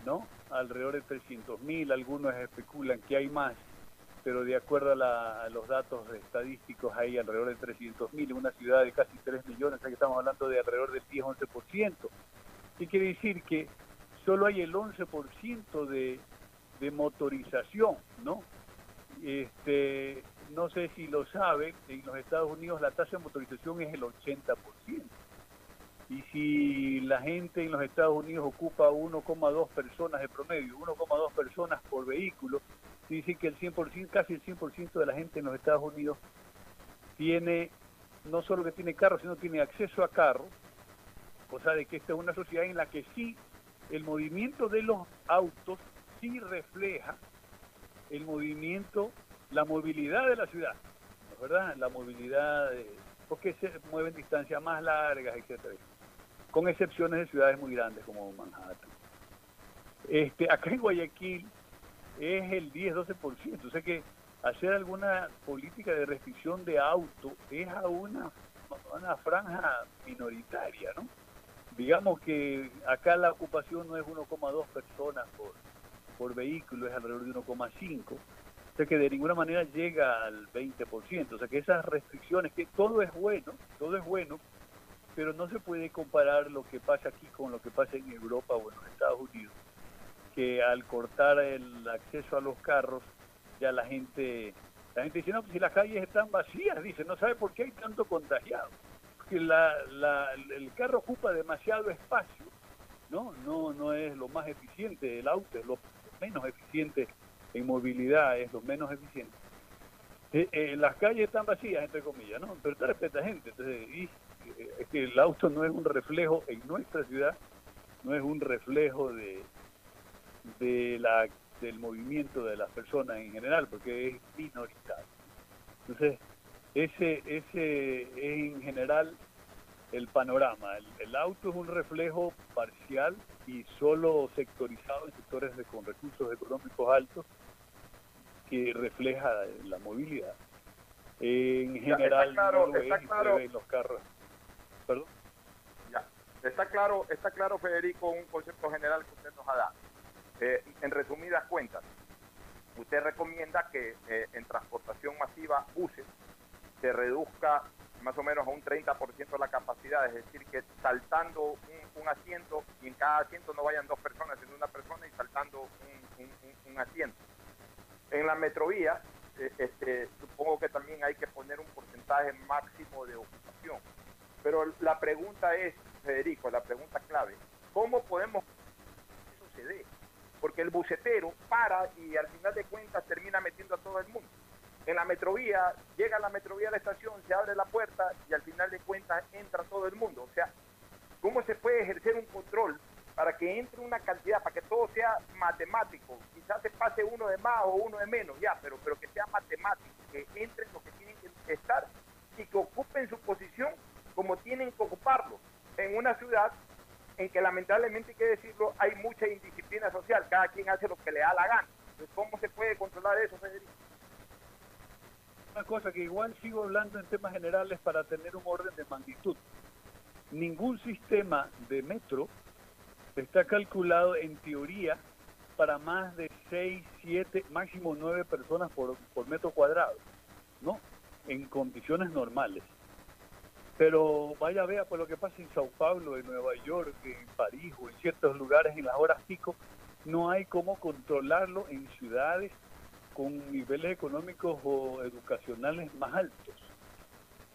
¿no? Alrededor de 300 mil, algunos especulan que hay más, pero de acuerdo a, la- los datos estadísticos hay alrededor de 300 mil en una ciudad de casi 3 millones, o que estamos hablando de alrededor del 10-11%. ¿Qué quiere decir? Que solo hay el 11% de, de motorización, ¿no? Este, no sé si lo saben, en los Estados Unidos la tasa de motorización es el 80%. Y si la gente en los Estados Unidos ocupa 1,2 personas de promedio, 1,2 personas por vehículo, dice que el 100%, casi el 100% de la gente en los Estados Unidos tiene, no solo que tiene carro, sino tiene acceso a carro, cosa de que esta es una sociedad en la que sí el movimiento de los autos sí refleja el movimiento, la movilidad de la ciudad, ¿no es ¿verdad? La movilidad, de- porque se mueven distancias más largas, etcétera, con excepciones de ciudades muy grandes como Manhattan. Este, acá en Guayaquil es el 10-12%, o sea que hacer alguna política de restricción de auto es a una, una franja minoritaria, ¿no? Digamos que acá la ocupación no es 1,2 personas por, por vehículo, es alrededor de 1,5. O sea que de ninguna manera llega al 20%. O sea que esas restricciones, que todo es bueno, todo es bueno, pero no se puede comparar lo que pasa aquí con lo que pasa en Europa o en los Estados Unidos, que al cortar el acceso a los carros, ya la gente, la gente dice, no, pues si las calles están vacías, dice, no sabe por qué hay tanto contagiado. Porque la, la- el carro ocupa demasiado espacio, ¿no? No, no es lo más eficiente, el auto es lo menos eficiente en movilidad, es lo menos eficiente. Eh, eh, las calles están vacías, entre comillas, ¿no? Pero está respeta gente. Entonces, y, eh, es que el auto no es un reflejo en nuestra ciudad, no es un reflejo de, de la, del movimiento de las personas en general, porque es minoritario. Entonces, ese, ese es en general el panorama. El, el auto es un reflejo parcial y solo sectorizado en sectores de- con recursos económicos altos que refleja la movilidad. En general, está claro, no lo está es claro. los carros. Perdón. Ya. Está claro, está claro, Federico, un concepto general que usted nos ha dado. Eh, en resumidas cuentas, usted recomienda que eh, en transportación masiva buses se reduzca más o menos a un 30% la capacidad, es decir, que saltando un, asiento y en cada asiento no vayan dos personas, sino una persona y saltando un, asiento. En la metrovía, eh, este, supongo que también hay que poner un porcentaje máximo de ocupación. Pero la pregunta es, Federico, la pregunta clave, ¿cómo podemos que dé? Porque el bucetero para y al final de cuentas termina metiendo a todo el mundo. En la metrovía, llega a la metrovía a la estación, se abre la puerta y al final de cuentas entra todo el mundo. O sea, ¿cómo se puede ejercer un control para que entre una cantidad, para que todo sea matemático? Quizás se pase uno de más o uno de menos, ya, pero, pero que sea matemático, que entren los que tienen que estar y que ocupen su posición como tienen que ocuparlo en una ciudad en que lamentablemente hay que decirlo, hay mucha indisciplina social, cada quien hace lo que le da la gana. Entonces, ¿cómo se puede controlar eso, Federico? Una cosa que igual sigo hablando en temas generales para tener un orden de magnitud. Ningún sistema de metro está calculado en teoría para más de 6, 7, máximo 9 personas por, por metro cuadrado, ¿no? En condiciones normales. Pero vaya vea por lo que pasa en Sao Paulo, en Nueva York, en París o en ciertos lugares en las horas pico, no hay cómo controlarlo en ciudades con niveles económicos o educacionales más altos.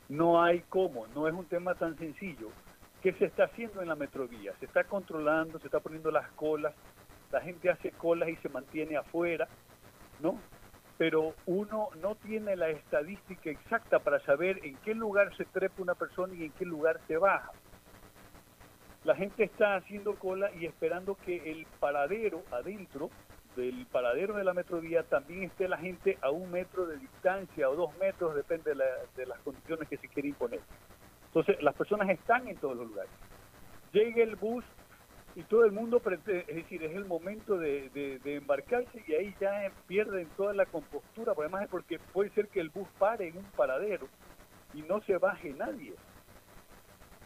No hay cómo, no es un tema tan sencillo. ¿Qué se está haciendo en la metrovía? Se está controlando, se está poniendo las colas, la gente hace colas y se mantiene afuera, ¿no? Pero uno no tiene la estadística exacta para saber en qué lugar se trepa una persona y en qué lugar se baja. La gente está haciendo cola y esperando que el paradero adentro del paradero de la metrovía también esté la gente a un metro de distancia o dos metros, depende de, la- de las condiciones que se quiere imponer. Entonces, las personas están en todos los lugares. Llega el bus y todo el mundo, es decir, es el momento de, de- embarcarse y ahí ya pierden toda la compostura, porque además es porque puede ser que el bus pare en un paradero y no se baje nadie.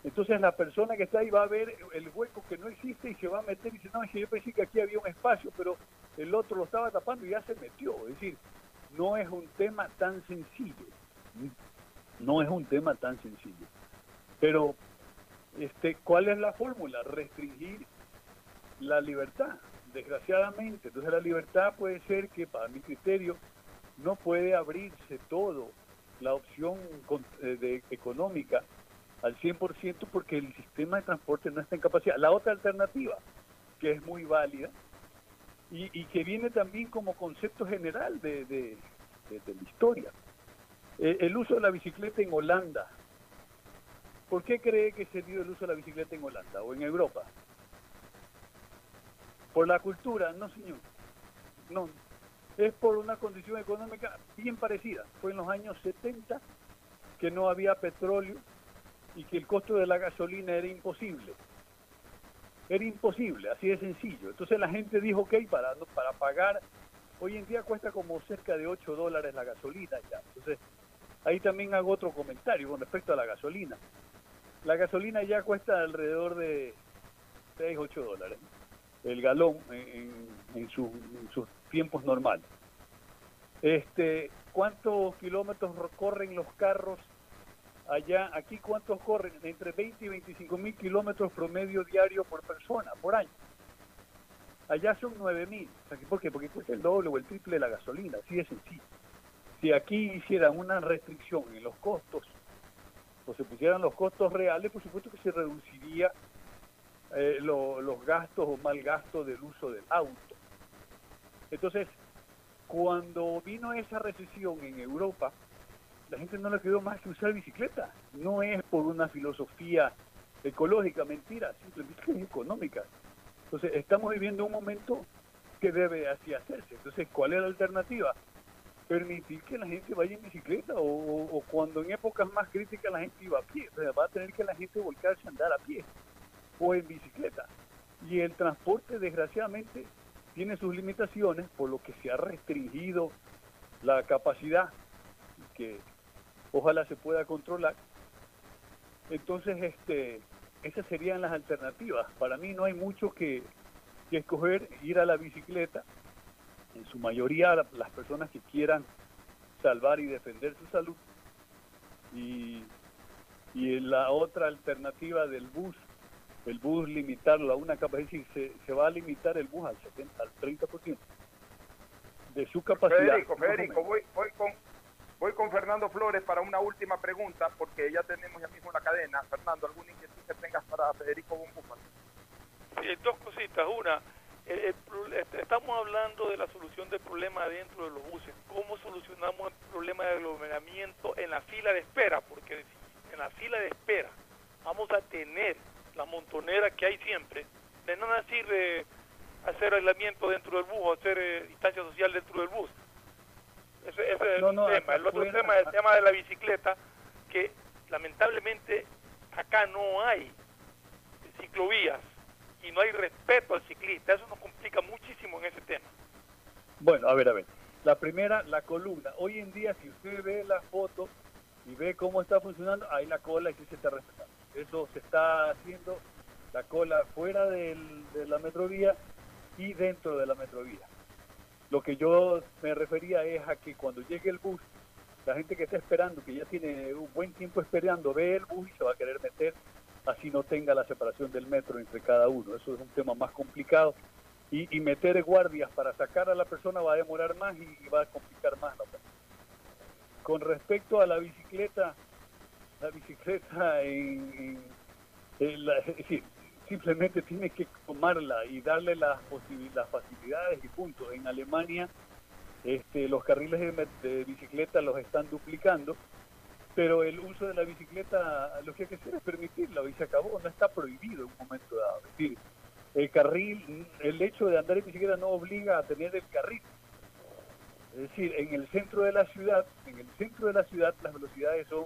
Entonces la persona que está ahí va a ver el hueco que no existe y se va a meter y dice, no, es que yo pensé que aquí había un espacio, pero el otro lo estaba tapando y ya se metió. Es decir, no es un tema tan sencillo. No es un tema tan sencillo. Pero, este, ¿cuál es la fórmula? Restringir la libertad desgraciadamente. Entonces la libertad puede ser que, para mi criterio, no puede abrirse todo la opción eh, económica al 100% porque el sistema de transporte no está en capacidad. La otra alternativa, que es muy válida y, que viene también como concepto general de, de- de- de la historia, eh, el uso de la bicicleta en Holanda. ¿Por qué cree que se dio el uso de la bicicleta en Holanda o en Europa? Por la cultura, no señor. No, es por una condición económica bien parecida. Fue en los años 70 que no había petróleo y que el costo de la gasolina era imposible. Era imposible, así de sencillo. Entonces la gente dijo, ok, para, pagar, hoy en día cuesta como cerca de 8 dólares la gasolina ya. Entonces ahí también hago otro comentario con respecto a la gasolina. La gasolina ya cuesta alrededor de 6, 8 dólares el galón en, en- en su- en sus tiempos normales. Este, ¿Cuántos kilómetros corren los carros allá? Aquí, ¿cuántos corren? Entre 20 y 25 mil kilómetros promedio diario por persona, por año. Allá son 9 mil. ¿Por qué? Porque cuesta el doble o el triple de la gasolina, así de sencillo. Si aquí hicieran una restricción en los costos, o se pusieran los costos reales, por supuesto que se reduciría eh, lo- los gastos o mal gastos del uso del auto. Entonces, cuando vino esa recesión en Europa, la gente no le quedó más que usar bicicleta. No es por una filosofía ecológica, mentira, simplemente es económica. Entonces, estamos viviendo un momento que debe así hacerse. Entonces, ¿cuál es la alternativa? Permitir que la gente vaya en bicicleta o, cuando en épocas más críticas la gente iba a pie. Va a tener que la gente volcarse a andar a pie o en bicicleta. Y el transporte, desgraciadamente, tiene sus limitaciones, por lo que se ha restringido la capacidad, que ojalá se pueda controlar. Entonces, este, esas serían las alternativas. Para mí no hay mucho que, escoger, ir a la bicicleta, en su mayoría la- las personas que quieran salvar y defender su salud. Y, y la otra alternativa del bus, el bus limitarlo a una capacidad, es decir, se, se va a limitar el bus al 70, al 30% de su capacidad. Federico, Federico, voy, voy con voy con Fernando Flores para una última pregunta, porque ya tenemos ya mismo la cadena. Fernando, ¿alguna inquietud que tengas para Federico Bombúfalo? Sí, dos cositas. Una, el- el pro- est- estamos hablando de la solución del problema dentro de los buses. ¿Cómo solucionamos el problema de aglomeramiento en la fila de espera? Porque en la fila de espera vamos a tener la montonera que hay siempre. De nada sirve hacer aislamiento dentro del bus o hacer eh, distancia social dentro del bus. Ese, ese es No, no, tema. El otro tema es el tema de la bicicleta, que lamentablemente acá no hay ciclovías y no hay respeto al ciclista. Eso nos complica muchísimo en ese tema. Bueno, a ver, a ver. La primera, la columna. Hoy en día, si usted ve la foto y ve cómo está funcionando, ahí la cola y sí se está respetando. Eso se está haciendo, la cola fuera del- de la metrovía y dentro de la metrovía. Lo que yo me refería es a que cuando llegue el bus, la gente que está esperando, que ya tiene un buen tiempo esperando, ve el bus y se va a querer meter, así no tenga la separación del metro entre cada uno. Eso es un tema más complicado. Y, y meter guardias para sacar a la persona va a demorar más y, va a complicar más la operación. Con respecto a la bicicleta, la bicicleta en, la- es decir, simplemente tiene que tomarla y darle las, las facilidades y punto. En Alemania este, los carriles de, de bicicleta los están duplicando, pero el uso de la bicicleta lo que hay que hacer es permitirla y se acabó, no está prohibido en un momento dado. Es decir, el carril, el hecho de andar en bicicleta no obliga a tener el carril. Es decir, en el centro de la ciudad, en el centro de la ciudad las velocidades son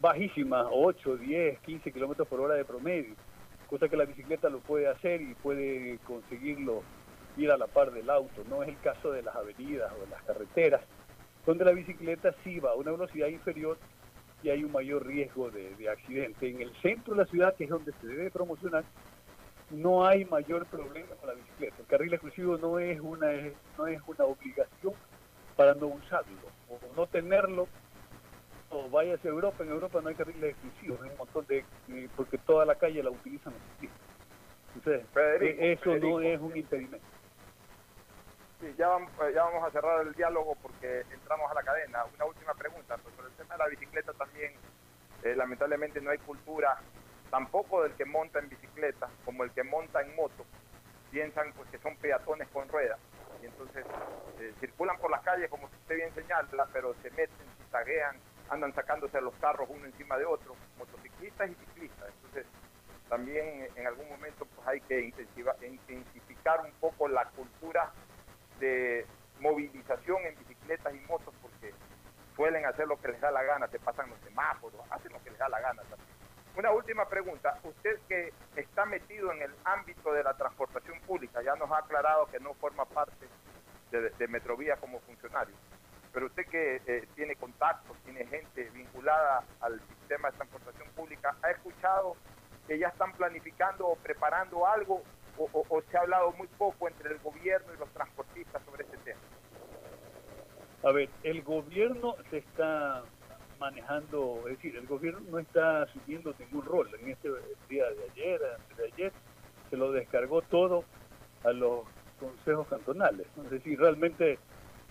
bajísimas, 8, 10, 15 kilómetros por hora de promedio, cosa que la bicicleta lo puede hacer y puede conseguirlo ir a la par del auto. No es el caso de las avenidas o de las carreteras, donde la bicicleta sí va a una velocidad inferior y hay un mayor riesgo de, de accidente. En el centro de la ciudad, que es donde se debe promocionar, no hay mayor problema con la bicicleta. El carril exclusivo no es una no es una obligación para no usarlo o no tenerlo. O vaya hacia Europa, en Europa no hay carriles exclusivos, hay un montón de, eh, porque toda la calle la utilizan los ciclistas. Entonces, Federico, eh, eso Federico. no es un impedimento. Sí, ya vamos, eh, ya vamos a cerrar el diálogo porque entramos a la cadena. Una última pregunta. Pues, sobre el tema de la bicicleta también, eh, lamentablemente no hay cultura tampoco del que monta en bicicleta como el que monta en moto. Piensan pues que son peatones con ruedas y entonces eh, circulan por las calles como usted bien señala, pero se meten, se taguean, andan sacándose los carros uno encima de otro, motociclistas y ciclistas. Entonces también en algún momento pues hay que intensiva- intensificar un poco la cultura de movilización en bicicletas y motos porque suelen hacer lo que les da la gana, se pasan los semáforos, hacen lo que les da la gana también. Una última pregunta, usted que está metido en el ámbito de la transportación pública, ya nos ha aclarado que no forma parte de, de Metrovía como funcionario, pero usted que eh, tiene contactos, tiene gente vinculada al sistema de transportación pública, ¿ha escuchado que ya están planificando o preparando algo o, o- se ha hablado muy poco entre el gobierno y los transportistas sobre este tema? A ver, el gobierno se está manejando, es decir, el gobierno no está asumiendo ningún rol. En este día de ayer, antes de ayer, se lo descargó todo a los consejos cantonales. Es decir, realmente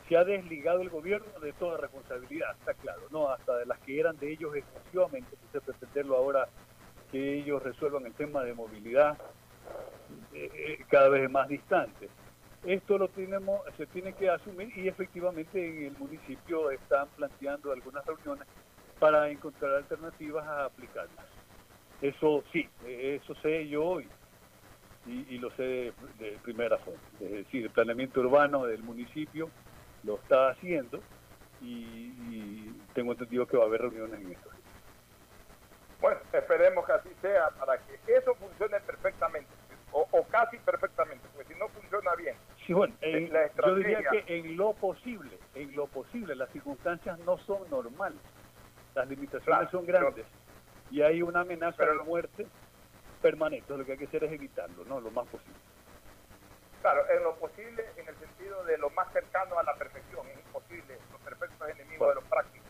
se ha desligado el gobierno de toda responsabilidad, está claro, no hasta de las que eran de ellos exclusivamente, quise pretenderlo ahora que ellos resuelvan el tema de movilidad eh, eh, cada vez más distante. Esto lo tenemos, se tiene que asumir y efectivamente en el municipio están planteando algunas reuniones para encontrar alternativas a aplicarlas. Eso sí, eh, eso sé yo hoy y, lo sé de, de primera fuente. Es decir, el planeamiento urbano del municipio lo está haciendo y, y tengo entendido que va a haber reuniones en esto. Bueno, esperemos que así sea para que eso funcione perfectamente o, o casi perfectamente, porque si no funciona bien, Sí, bueno, en- la yo diría que en lo posible, en lo posible, las circunstancias no son normales. Las limitaciones Claro, son pero- grandes y hay una amenaza de muerte permanente. Lo que hay que hacer es evitarlo, ¿no? Lo más posible. Claro, en lo posible en el sentido de lo más cercano a la perfección, es imposible, lo perfecto es enemigo de lo práctico,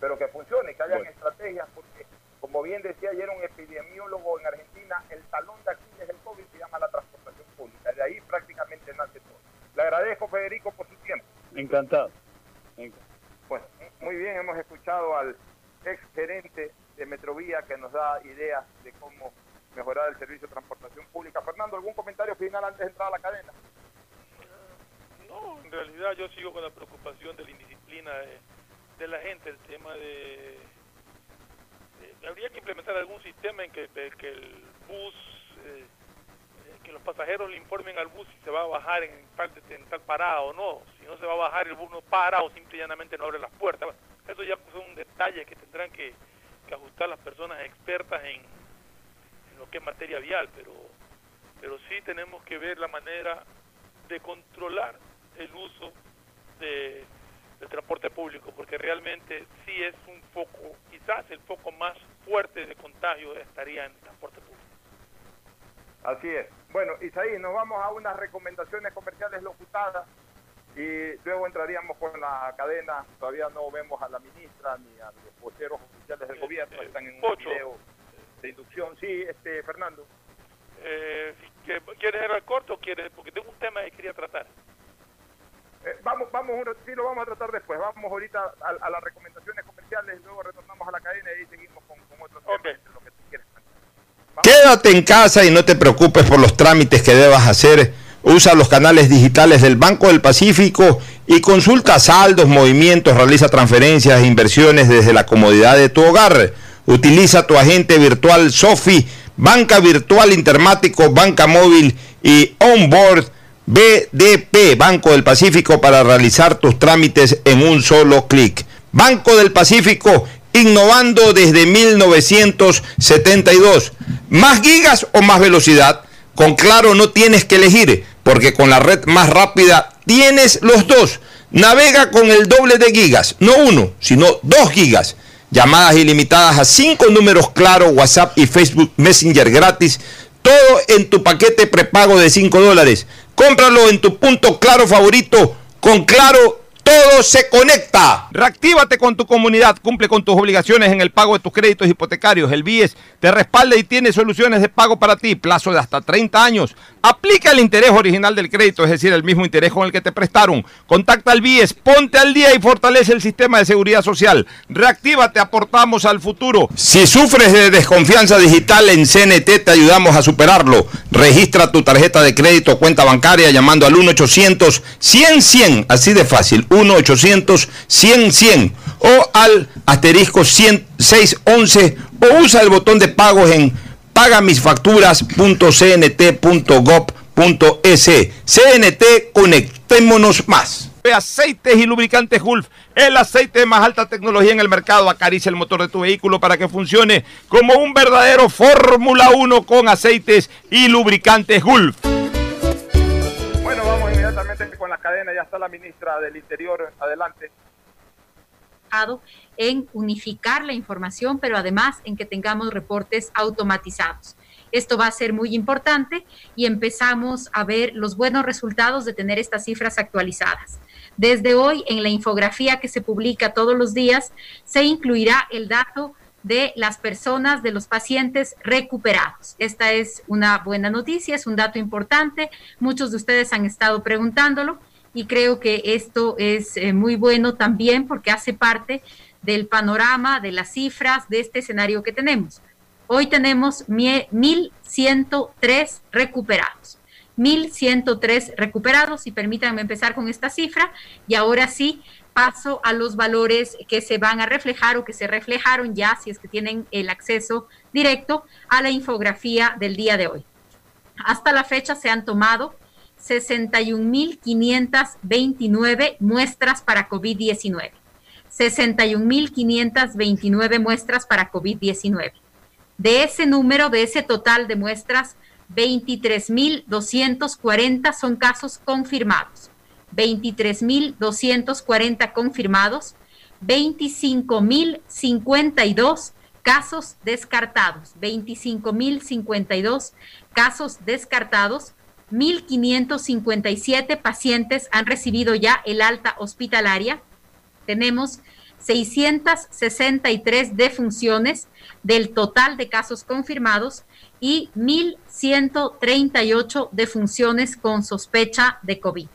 pero que funcione, que hayan Bueno. estrategias, porque como bien decía ayer un epidemiólogo en Argentina, el talón de Aquiles del COVID se llama la transportación pública, de ahí prácticamente nace todo. Le agradezco Federico por su tiempo. Encantado. Bueno, muy bien, hemos escuchado al ex gerente de Metrovía que nos da ideas de cómo mejorar el servicio de transportación pública. Fernando, ¿algún comentario final antes de entrar a la cadena? No, en realidad yo sigo con la preocupación de la indisciplina de, la gente, el tema de, Habría que implementar algún sistema en que, el bus, eh, eh, que los pasajeros le informen al bus si se va a bajar en tal, en tal parada o no. Si no se va a bajar, el bus no para o simple y llanamente no abre las puertas. Eso ya son detalles que tendrán que, ajustar las personas expertas en lo que es materia vial, pero, pero sí tenemos que ver la manera de controlar el uso de, del transporte público, porque realmente sí es un foco, quizás el foco más fuerte de contagio estaría en el transporte público. Así es. Bueno, Isaí, nos vamos a unas recomendaciones comerciales locutadas y luego entraríamos con la cadena. Todavía no vemos a la ministra ni a los voceros oficiales del gobierno, están en un video de inducción. Sí, este Fernando. Eh, ¿qué- ¿Quieres ir al corto o quieres? Porque tengo un tema que quería tratar. Eh, vamos, vamos, un rat- sí, lo vamos a tratar después. Vamos ahorita a, a las recomendaciones comerciales, luego retornamos a la cadena y ahí seguimos con, con otros temas, entre lo que tú quieres. Quédate en casa y no te preocupes por los trámites que debas hacer. Usa los canales digitales del Banco del Pacífico y consulta saldos, movimientos, realiza transferencias e inversiones desde la comodidad de tu hogar. Utiliza tu agente virtual Sofi, banca virtual intermático, banca móvil y onboard BDP, Banco del Pacífico, para realizar tus trámites en un solo clic. Banco del Pacífico, innovando desde 1972. ¿Más gigas o más velocidad? Con Claro no tienes que elegir, porque con la red más rápida tienes los dos. Navega con el doble de gigas, no uno, sino dos gigas. Llamadas ilimitadas a cinco números Claro, WhatsApp y Facebook Messenger gratis. Todo en tu paquete prepago de 5 dólares. Cómpralo en tu punto Claro favorito. Con Claro, todo se conecta. Reactívate con tu comunidad, cumple con tus obligaciones en el pago de tus créditos hipotecarios. El BIES te respalda y tiene soluciones de pago para ti, plazo de hasta 30 años. Aplica el interés original del crédito, es decir, el mismo interés con el que te prestaron. Contacta al BIES, ponte al día y fortalece el sistema de seguridad social. Reactívate, aportamos al futuro. Si sufres de desconfianza digital en CNT, te ayudamos a superarlo. Registra tu tarjeta de crédito o cuenta bancaria llamando al 1-800-100-100, así de fácil, 1-800-100-100 o al asterisco 100 611 o usa el botón de pagos en pagamisfacturas.cnt.gov.es. CNT, conectémonos más. Aceites y lubricantes Gulf, el aceite de más alta tecnología en el mercado. Acaricia el motor de tu vehículo para que funcione como un verdadero Fórmula 1 con aceites y lubricantes Gulf. Está la ministra del Interior. Adelante. en unificar la información, pero además en que tengamos reportes automatizados. Esto va a ser muy importante y empezamos a ver los buenos resultados de tener estas cifras actualizadas. Desde hoy, en la infografía que se publica todos los días, se incluirá el dato de las personas, de los pacientes recuperados. Esta es una buena noticia, es un dato importante. Muchos de ustedes han estado preguntándolo y creo que esto es eh, muy bueno también porque hace parte del panorama, de las cifras, de este escenario que tenemos. Hoy tenemos 1.103 recuperados. 1.103 recuperados y permítanme empezar con esta cifra y ahora sí paso a los valores que se van a reflejar o que se reflejaron ya si es que tienen el acceso directo a la infografía del día de hoy. Hasta la fecha se han tomado 61.529 muestras para COVID-19. 61.529 muestras para COVID-19. De ese número, de ese total de muestras, 23.240 son casos confirmados. 23.240 confirmados. 25.052 casos descartados. 25.052 casos descartados. 1.557 pacientes han recibido ya el alta hospitalaria. Tenemos 663 defunciones del total de casos confirmados y 1.138 defunciones con sospecha de COVID.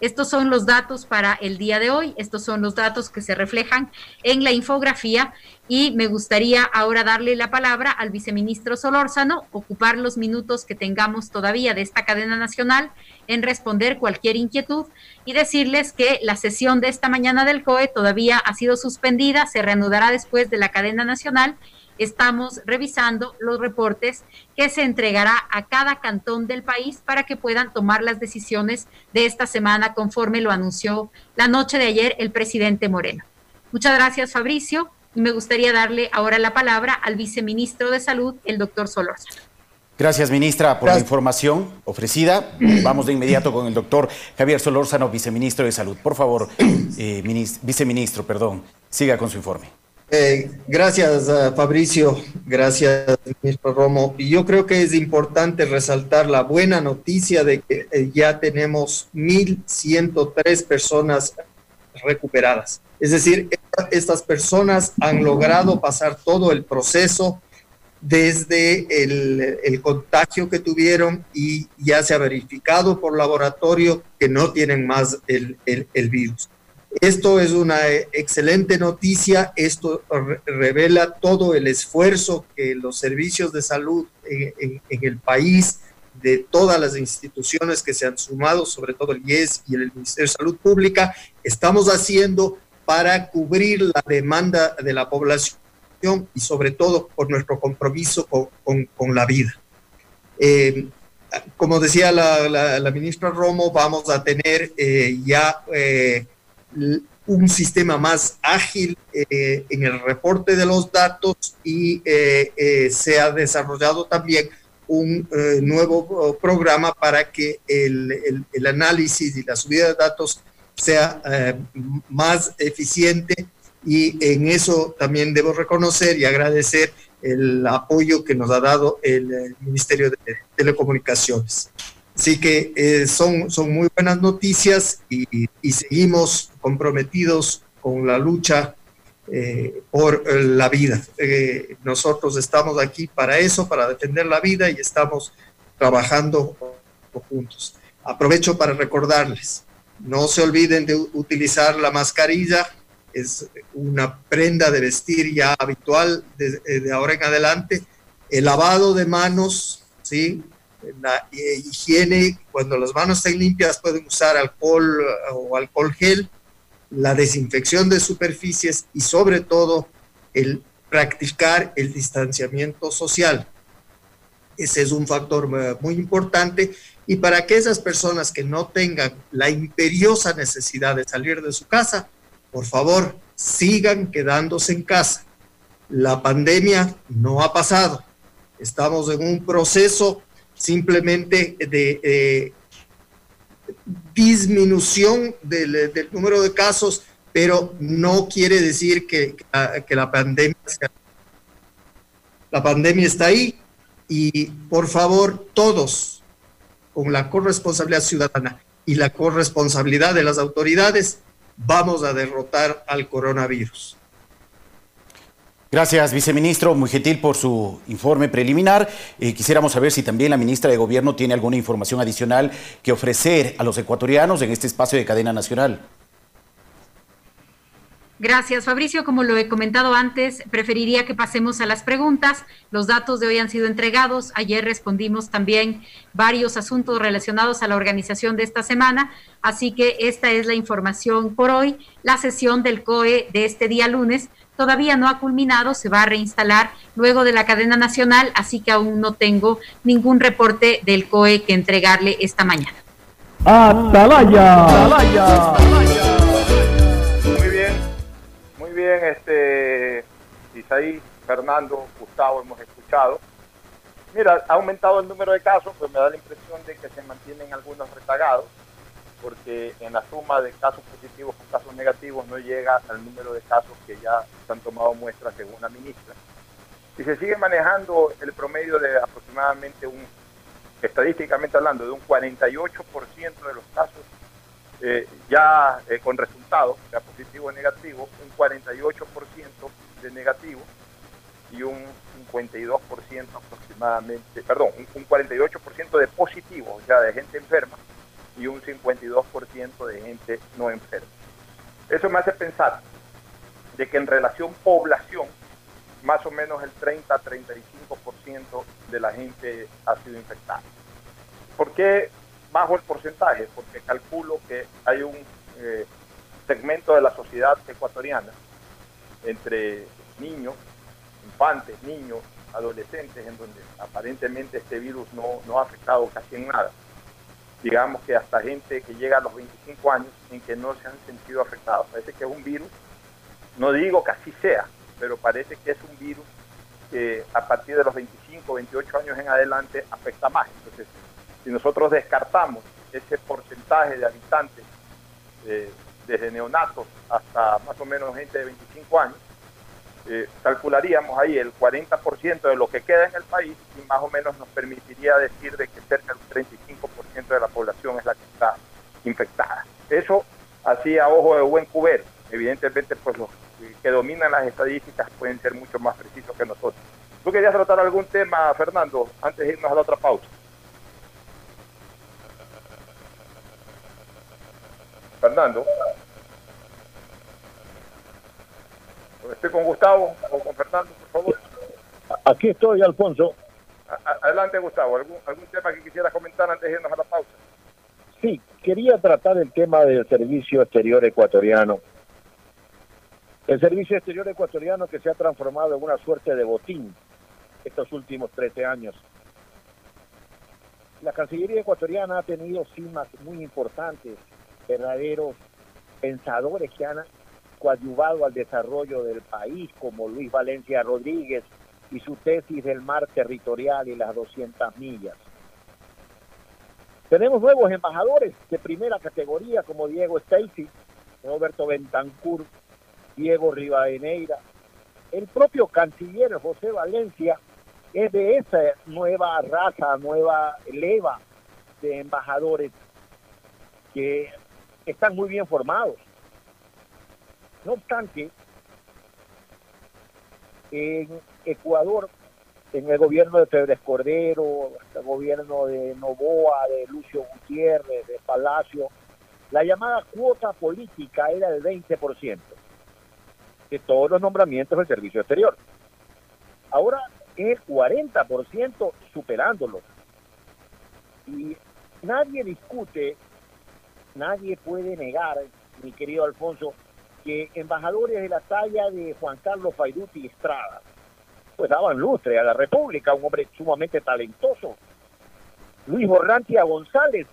Estos son los datos para el día de hoy, estos son los datos que se reflejan en la infografía. Y me gustaría ahora darle la palabra al viceministro Solórzano, ocupar los minutos que tengamos todavía de esta cadena nacional en responder cualquier inquietud y decirles que la sesión de esta mañana del COE todavía ha sido suspendida, se reanudará después de la cadena nacional estamos revisando los reportes que se entregará a cada cantón del país para que puedan tomar las decisiones de esta semana conforme lo anunció la noche de ayer el presidente Moreno. Muchas gracias, Fabricio. Y me gustaría darle ahora la palabra al viceministro de Salud, el doctor Solórzano. Gracias, ministra, por la información ofrecida. Vamos de inmediato con el doctor Javier Solórzano, viceministro de Salud. Por favor, eh, viceministro, perdón, siga con su informe. Eh, gracias, uh, Fabricio. Gracias, ministro Romo. Y yo creo que es importante resaltar la buena noticia de que eh, ya tenemos 1.103 personas recuperadas. Es decir, estas personas han logrado pasar todo el proceso desde el, contagio que tuvieron y ya se ha verificado por laboratorio que no tienen más el virus. Esto es una excelente noticia, esto revela todo el esfuerzo que los servicios de salud en, el país, de todas las instituciones que se han sumado, sobre todo el IES y el Ministerio de Salud Pública, estamos haciendo para cubrir la demanda de la población y sobre todo por nuestro compromiso con, la vida. Eh, como decía la, ministra Romo, vamos a tener eh, ya... Eh, un sistema más ágil eh, en el reporte de los datos y eh, eh, se ha desarrollado también un nuevo programa para que el, el, análisis y la subida de datos sea más eficiente y en eso también debo reconocer y agradecer el apoyo que nos ha dado el Ministerio de Telecomunicaciones. Así que eh, son, son muy buenas noticias y, y seguimos comprometidos con la lucha eh, por eh, la vida. Nosotros estamos aquí para eso, para defender la vida y estamos trabajando juntos. Aprovecho para recordarles, no se olviden de utilizar la mascarilla, es una prenda de vestir ya habitual de, eh, de ahora en adelante. El lavado de manos, ¿sí? La eh, higiene, cuando las manos estén limpias pueden usar alcohol eh, o alcohol gel la desinfección de superficies y sobre todo el practicar el distanciamiento social. Ese es un factor eh, muy importante y para que esas personas que no tengan la imperiosa necesidad de salir de su casa, por favor, sigan quedándose en casa. La pandemia no ha pasado. Estamos en un proceso simplemente de eh, disminución del, del número de casos, pero no quiere decir que, que la pandemia sea- la pandemia está ahí y por favor todos con la corresponsabilidad ciudadana y la corresponsabilidad de las autoridades vamos a derrotar al coronavirus. Gracias, viceministro. Muy gentil por su informe preliminar. Eh, quisiéramos saber si también la ministra de Gobierno tiene alguna información adicional que ofrecer a los ecuatorianos en este espacio de cadena nacional. Gracias, Fabricio. Como lo he comentado antes, preferiría que pasemos a las preguntas. Los datos de hoy han sido entregados. Ayer respondimos también varios asuntos relacionados a la organización de esta semana. Así que esta es la información por hoy. La sesión del COE de este día lunes todavía no ha culminado, se va a reinstalar luego de la cadena nacional, así que aún no tengo ningún reporte del COE que entregarle esta mañana. Atalaya. Muy bien, muy bien, este Isaí, Fernando, Gustavo, hemos escuchado. Mira, ha aumentado el número de casos, pues me da la impresión de que se mantienen algunos rezagados, porque en la suma de casos positivos con casos negativos no llega al número de casos que ya se han tomado muestras según la ministra. Y se sigue manejando el promedio de aproximadamente un, estadísticamente hablando, de un 48% de los casos eh, ya eh, con resultados, sea positivo o negativo, un 48% de negativo y un 52% aproximadamente, perdón, un, un 48% de positivo, o sea, de gente enferma, y un 52% de gente no enferma. Eso me hace pensar de que en relación población, más o menos el 30-35% de la gente ha sido infectada. ¿Por qué bajo el porcentaje? Porque calculo que hay un eh, segmento de la sociedad ecuatoriana entre niños, infantes, niños, adolescentes, en donde aparentemente este virus no, no ha afectado casi en nada. Digamos que hasta gente que llega a los 25 años en que no se han sentido afectados. Parece que es un virus, no digo que así sea, pero parece que es un virus que a partir de los 25, 28 años en adelante afecta más. Entonces, si nosotros descartamos ese porcentaje de habitantes, eh, desde neonatos hasta más o menos gente de 25 años, eh, calcularíamos ahí el 40% de lo que queda en el país y más o menos nos permitiría decir de que cerca del 35% de la población es la que está infectada. Eso así a ojo de buen cubero. Evidentemente, pues los que dominan las estadísticas pueden ser mucho más precisos que nosotros. ¿Tú querías tratar algún tema, Fernando, antes de irnos a la otra pausa? Fernando. Estoy con Gustavo o con Fernando, por favor. Aquí estoy, Alfonso. A- Adelante, Gustavo. ¿Algún, ¿Algún tema que quisieras comentar antes de irnos a la pausa? Sí, quería tratar el tema del servicio exterior ecuatoriano. El servicio exterior ecuatoriano que se ha transformado en una suerte de botín estos últimos 13 años. La Cancillería ecuatoriana ha tenido cimas muy importantes, verdaderos pensadores que han coadyuvado al desarrollo del país, como Luis Valencia Rodríguez y su tesis del mar territorial y las 200 millas. Tenemos nuevos embajadores de primera categoría como Diego Stacy, Roberto Bentancur, Diego Rivadeneira. El propio canciller José Valencia es de esa nueva raza, nueva leva de embajadores que están muy bien formados. No obstante, en Ecuador, en el gobierno de Febres Cordero, el gobierno de Novoa, de Lucio Gutiérrez, de Palacio, la llamada cuota política era del 20% de todos los nombramientos del servicio exterior. Ahora es el 40% superándolo. Y nadie discute, nadie puede negar, mi querido Alfonso, que embajadores de la talla de Juan Carlos Faiduti Estrada, pues daban lustre a la República, un hombre sumamente talentoso. Luis Borrantia González,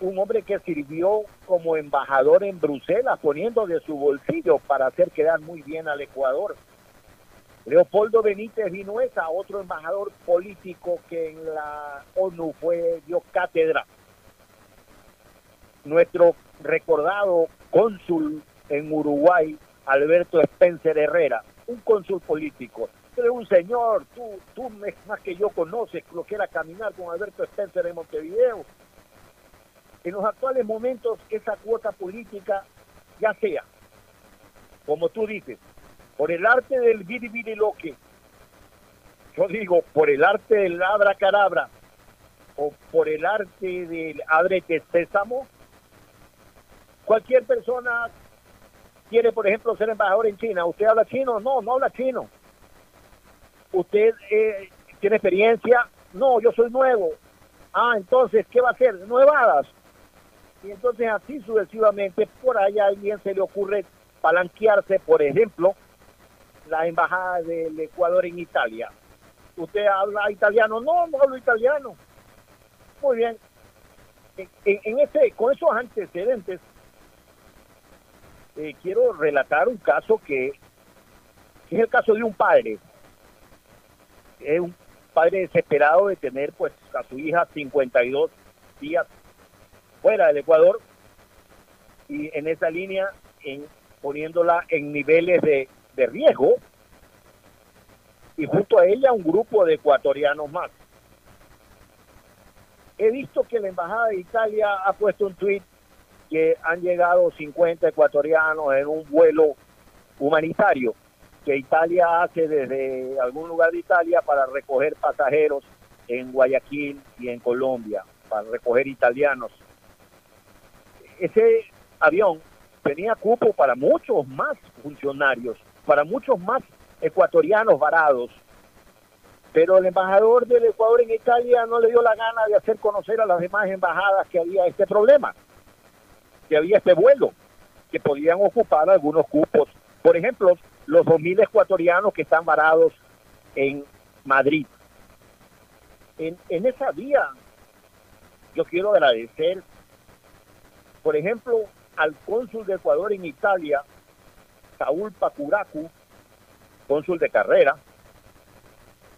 un hombre que sirvió como embajador en Bruselas, poniendo de su bolsillo para hacer quedar muy bien al Ecuador. Leopoldo Benítez Vinuesa, otro embajador político que en la ONU fue, dio cátedra. Nuestro recordado cónsul en Uruguay, Alberto Spencer Herrera, un cónsul político, pero un señor, tú, tú más que yo conoces lo que era caminar con Alberto Spencer en Montevideo. En los actuales momentos, esa cuota política, ya sea, como tú dices, por el arte del que yo digo, por el arte del abracadabra, o por el arte del adrete sésamo, cualquier persona quiere, por ejemplo, ser embajador en China. ¿Usted habla chino? No, no habla chino. ¿Usted eh, tiene experiencia? No, yo soy nuevo. Ah, entonces, ¿qué va a hacer? Nuevadas. Y entonces así sucesivamente, por ahí a alguien se le ocurre palanquearse, por ejemplo, la embajada del Ecuador en Italia. ¿Usted habla italiano? No, no hablo italiano. Muy bien. En, en ese, con esos antecedentes, eh, quiero relatar un caso que, es el caso de un padre. Es un padre desesperado de tener pues a su hija 52 días fuera del Ecuador y en esa línea en, poniéndola en niveles de, de riesgo y junto a ella un grupo de ecuatorianos más. He visto que la Embajada de Italia ha puesto un tuit que han llegado 50 ecuatorianos en un vuelo humanitario que Italia hace desde algún lugar de Italia para recoger pasajeros en Guayaquil y en Colombia, para recoger italianos. Ese avión tenía cupo para muchos más funcionarios, para muchos más ecuatorianos varados, pero el embajador del Ecuador en Italia no le dio la gana de hacer conocer a las demás embajadas que había este problema que había este vuelo, que podían ocupar algunos cupos. Por ejemplo, los 2.000 ecuatorianos que están varados en Madrid. En, en esa vía, yo quiero agradecer, por ejemplo, al cónsul de Ecuador en Italia, Saúl Pacuracu, cónsul de carrera,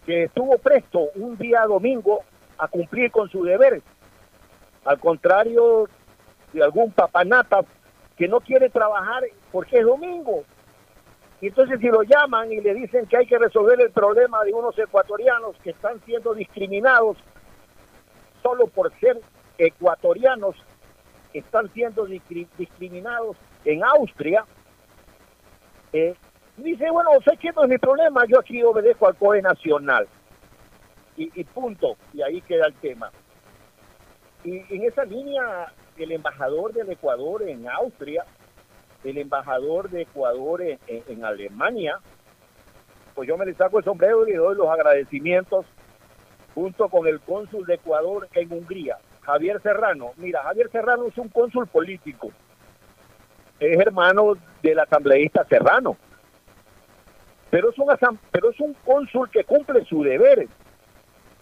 que estuvo presto un día domingo a cumplir con su deber. Al contrario de algún papanata que no quiere trabajar porque es domingo. Y entonces si lo llaman y le dicen que hay que resolver el problema de unos ecuatorianos que están siendo discriminados solo por ser ecuatorianos, están siendo discriminados en Austria, eh, dice, bueno, sé que no es mi problema, yo aquí obedezco al COE nacional. Y, y punto, y ahí queda el tema. Y en esa línea el embajador del Ecuador en Austria, el embajador de Ecuador en, Alemania, pues yo me le saco el sombrero y le doy los agradecimientos junto con el cónsul de Ecuador en Hungría, Javier Serrano. Mira, Javier Serrano es un cónsul político, es hermano del asambleísta Serrano, pero es un, pero es un cónsul que cumple su deber,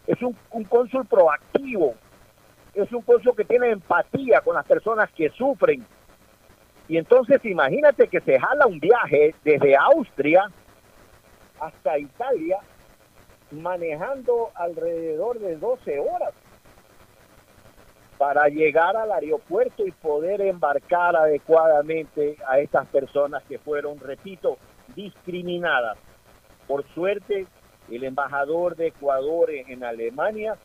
es un, un cónsul proactivo, es un cónsul que tiene empatía con las personas que sufren. Y entonces imagínate que se jala un viaje desde Austria hasta Italia manejando alrededor de 12 horas para llegar al aeropuerto y poder embarcar adecuadamente a estas personas que fueron, repito, discriminadas. Por suerte, el embajador de Ecuador en Alemania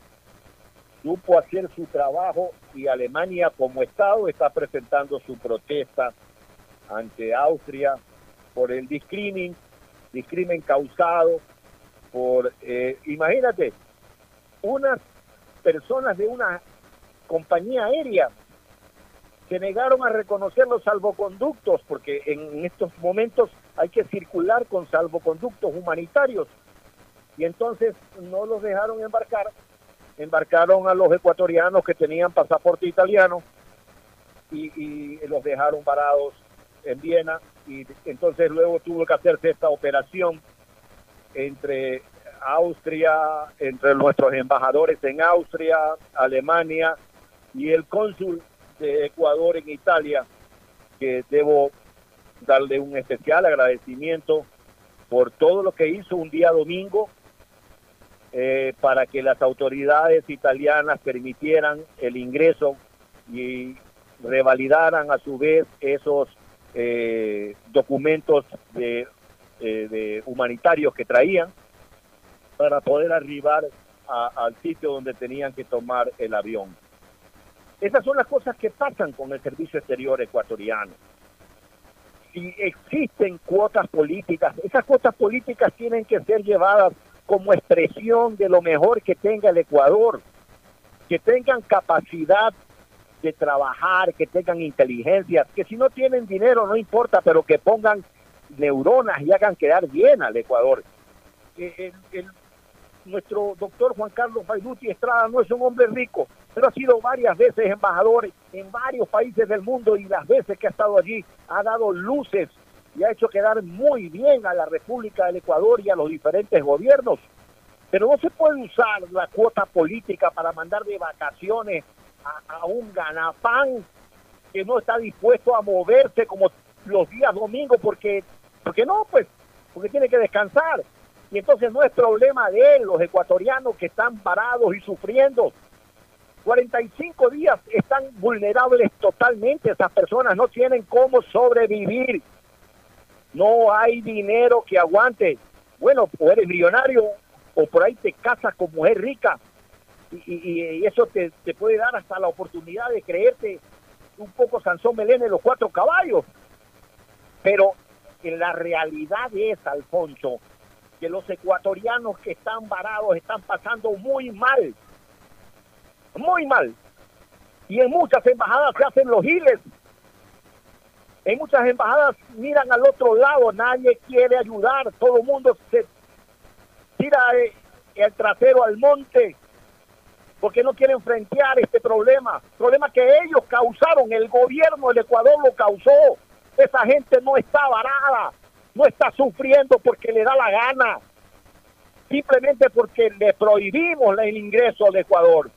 supo hacer su trabajo y Alemania como Estado está presentando su protesta ante Austria por el discrimen, discrimen causado por, eh, imagínate, unas personas de una compañía aérea se negaron a reconocer los salvoconductos porque en estos momentos hay que circular con salvoconductos humanitarios. Y entonces no los dejaron embarcar, embarcaron a los ecuatorianos que tenían pasaporte italiano y, los dejaron parados en Viena. Y entonces luego tuvo que hacerse esta operación entre Austria, entre nuestros embajadores en Austria, Alemania y el cónsul de Ecuador en Italia, que debo darle un especial agradecimiento por todo lo que hizo un día domingo eh, para que las autoridades italianas permitieran el ingreso y revalidaran a su vez esos eh, documentos de, eh, de humanitarios que traían para poder arribar al sitio donde tenían que tomar el avión. Esas son las cosas que pasan con el servicio exterior ecuatoriano. Si existen cuotas políticas, esas cuotas políticas tienen que ser llevadas como expresión de lo mejor que tenga el Ecuador, que tengan capacidad de trabajar, que tengan inteligencia, que si no tienen dinero no importa, pero que pongan neuronas y hagan quedar bien al Ecuador. Eh, nuestro doctor Juan Carlos Baiduti Estrada no es un hombre rico, pero ha sido varias veces embajador en varios países del mundo y las veces que ha estado allí ha dado luces y ha hecho quedar muy bien a la República del Ecuador y a los diferentes gobiernos. Pero no se puede usar la cuota política para mandar de vacaciones a, un ganapán que no está dispuesto a moverse como los días domingos porque, porque no, pues, porque tiene que descansar. Y entonces no es problema de él, los ecuatorianos que están parados y sufriendo. 45 días están vulnerables totalmente, esas personas no tienen cómo sobrevivir. No hay dinero que aguante. Bueno, o eres millonario o por ahí te casas con mujer rica y, eso te, te puede dar hasta la oportunidad de creerte un poco Sansón Melén en los cuatro caballos. Pero en la realidad es, Alfonso, que los ecuatorianos que están varados están pasando muy mal, muy mal. Y en muchas embajadas se hacen los giles. En muchas embajadas miran al otro lado, nadie quiere ayudar, todo el mundo se tira eh, el trasero al monte porque no quieren frentear este problema, problema que ellos causaron, el gobierno del Ecuador lo causó. Esa gente no está varada, no está sufriendo porque le da la gana, simplemente porque le prohibimos el ingreso al Ecuador.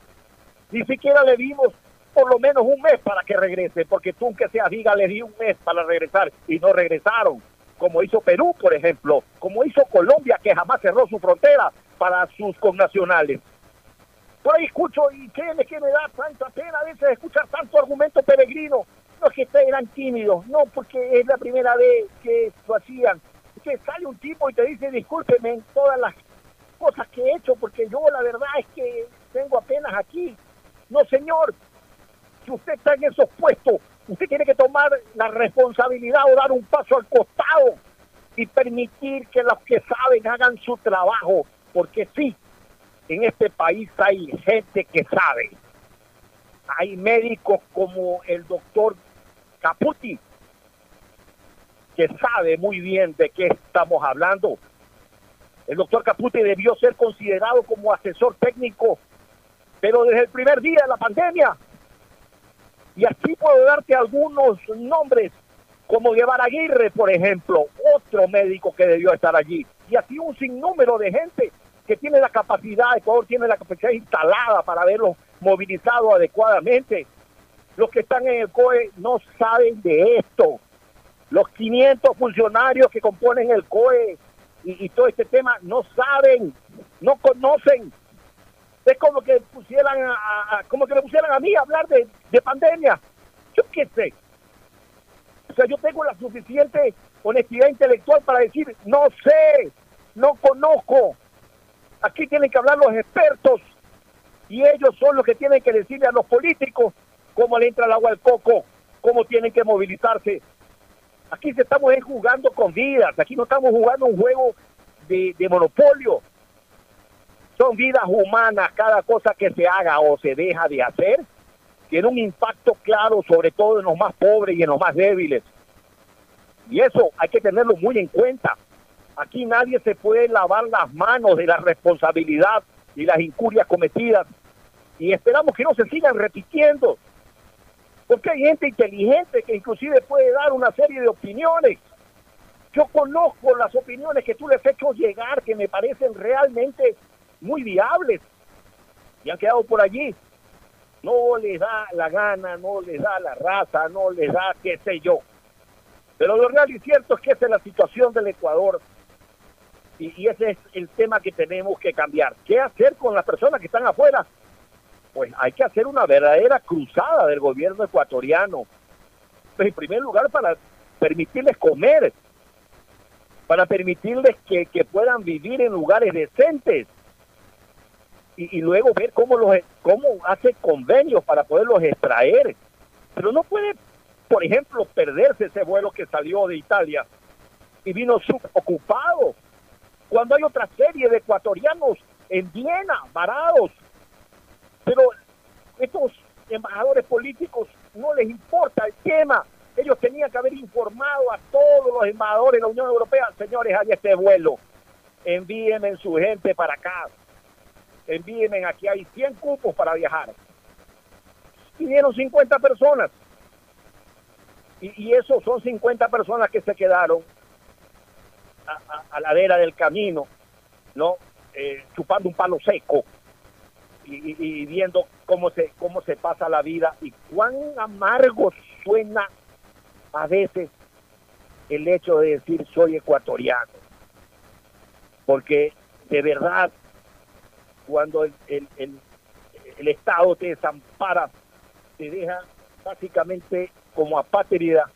Ni siquiera le dimos por lo menos un mes para que regrese, porque tú que seas diga le di un mes para regresar y no regresaron, como hizo Perú, por ejemplo, como hizo Colombia, que jamás cerró su frontera para sus connacionales. Por ahí escucho y créeme que me da tanta pena a veces escuchar tanto argumento peregrino. No es que eran tímidos, no, porque es la primera vez que lo hacían. Que sale un tipo y te dice, discúlpeme en todas las cosas que he hecho, porque yo la verdad es que tengo apenas aquí. No, señor, si usted está en esos puestos, usted tiene que tomar la responsabilidad o dar un paso al costado y permitir que los que saben hagan su trabajo, porque sí, en este país hay gente que sabe. Hay médicos como el doctor Caputi, que sabe muy bien de qué estamos hablando. El doctor Caputi debió ser considerado como asesor técnico, pero desde el primer día de la pandemia. Y así puedo darte algunos nombres, como Guevara Aguirre, por ejemplo, otro médico que debió estar allí. Y así un sinnúmero de gente que tiene la capacidad, Ecuador tiene la capacidad instalada para haberlos movilizado adecuadamente. Los que están en el COE no saben de esto. Los 500 funcionarios que componen el COE y todo este tema no saben, no conocen. Es como que pusieran a, como que me pusieran a mí a hablar de, de pandemia. Yo qué sé. O sea, yo tengo la suficiente honestidad intelectual para decir, no sé, no conozco. Aquí tienen que hablar los expertos. Y ellos son los que tienen que decirle a los políticos cómo le entra el agua al coco, cómo tienen que movilizarse. Aquí estamos jugando con vidas, aquí no estamos jugando un juego de, de monopolio. Son vidas humanas, cada cosa que se haga o se deja de hacer tiene un impacto claro sobre todo en los más pobres y en los más débiles. Y eso hay que tenerlo muy en cuenta. Aquí nadie se puede lavar las manos de la responsabilidad y las incurias cometidas. Y esperamos que no se sigan repitiendo. Porque hay gente inteligente que inclusive puede dar una serie de opiniones. Yo conozco las opiniones que tú les has hecho llegar que me parecen realmente muy viables y han quedado por allí. No les da la gana, no les da la raza, no les da qué sé yo. Pero lo real y cierto es que esa es la situación del Ecuador y, ese es el tema que tenemos que cambiar. ¿Qué hacer con las personas que están afuera? Pues hay que hacer una verdadera cruzada del gobierno ecuatoriano. Pues en primer lugar para permitirles comer, para permitirles que puedan vivir en lugares decentes y, luego ver cómo los cómo hace convenios para poderlos extraer. Pero no puede, por ejemplo, perderse ese vuelo que salió de Italia y vino ocupado cuando hay otra serie de ecuatorianos en Viena, varados. Pero estos embajadores políticos no les importa el tema. Ellos tenían que haber informado a todos los embajadores de la Unión Europea, señores, hay este vuelo, envíenme su gente para acá, envíenme aquí, hay 100 cupos para viajar. Vinieron 50 personas. Y, y esos son 50 personas que se quedaron a, a, a la vera del camino, ¿no? Eh, chupando un palo seco y, y- y viendo cómo se, cómo se pasa la vida y cuán amargo suena a veces el hecho de decir soy ecuatoriano. Porque de verdad, cuando el, el, el- Estado te desampara, te deja básicamente como apátrida,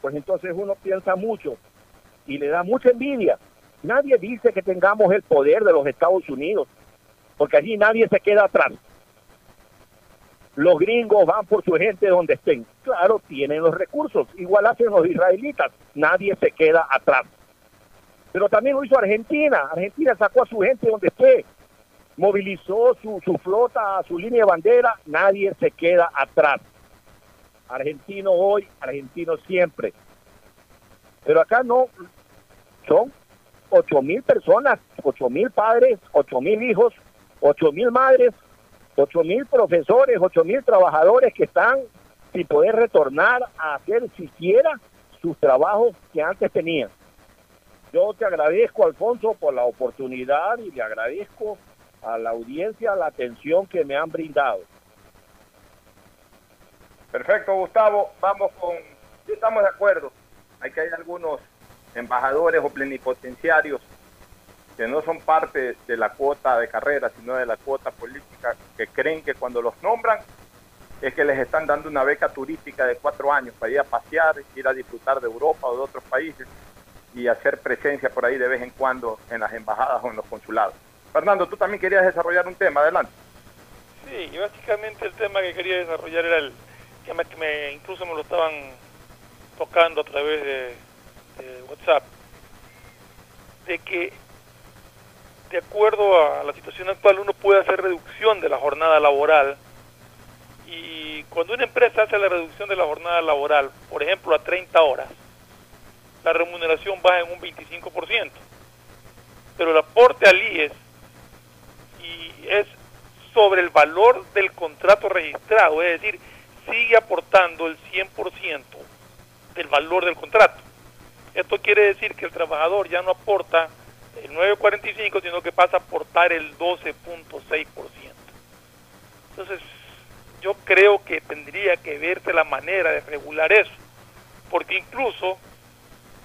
pues entonces uno piensa mucho y le da mucha envidia. Nadie dice que tengamos el poder de los Estados Unidos, porque allí nadie se queda atrás. Los gringos van por su gente donde estén. Claro, tienen los recursos, igual hacen los israelitas, nadie se queda atrás. Pero también lo hizo Argentina. Argentina sacó a su gente donde esté, movilizó su, su flota, su línea de bandera, nadie se queda atrás. Argentino hoy, argentino siempre. Pero acá no, son ocho mil personas, ocho mil padres, ocho mil hijos, ocho mil madres, ocho mil profesores, ocho mil trabajadores que están sin poder retornar a hacer siquiera sus trabajos que antes tenían. Yo te agradezco, Alfonso, por la oportunidad y le agradezco a la audiencia la atención que me han brindado. Perfecto, Gustavo. Vamos con. Estamos de acuerdo. Hay que hay algunos embajadores o plenipotenciarios que no son parte de la cuota de carrera, sino de la cuota política, que creen que cuando los nombran es que les están dando una beca turística de cuatro años para ir a pasear, ir a disfrutar de Europa o de otros países y hacer presencia por ahí de vez en cuando en las embajadas o en los consulados. Fernando, tú también querías desarrollar un tema, adelante. Sí, y básicamente el tema que quería desarrollar era el me, que me- incluso me lo estaban tocando a través de, de WhatsApp, de que de acuerdo a la situación actual uno puede hacer reducción de la jornada laboral. Y cuando una empresa hace la reducción de la jornada laboral, por ejemplo a 30 horas, la remuneración baja en un 25%, pero el aporte al IES es sobre el valor del contrato registrado, es decir, sigue aportando el 100% del valor del contrato. Esto quiere decir que el trabajador ya no aporta el 9.45, sino que pasa a aportar el 12.6%. Entonces, yo creo que tendría que verse la manera de regular eso, porque incluso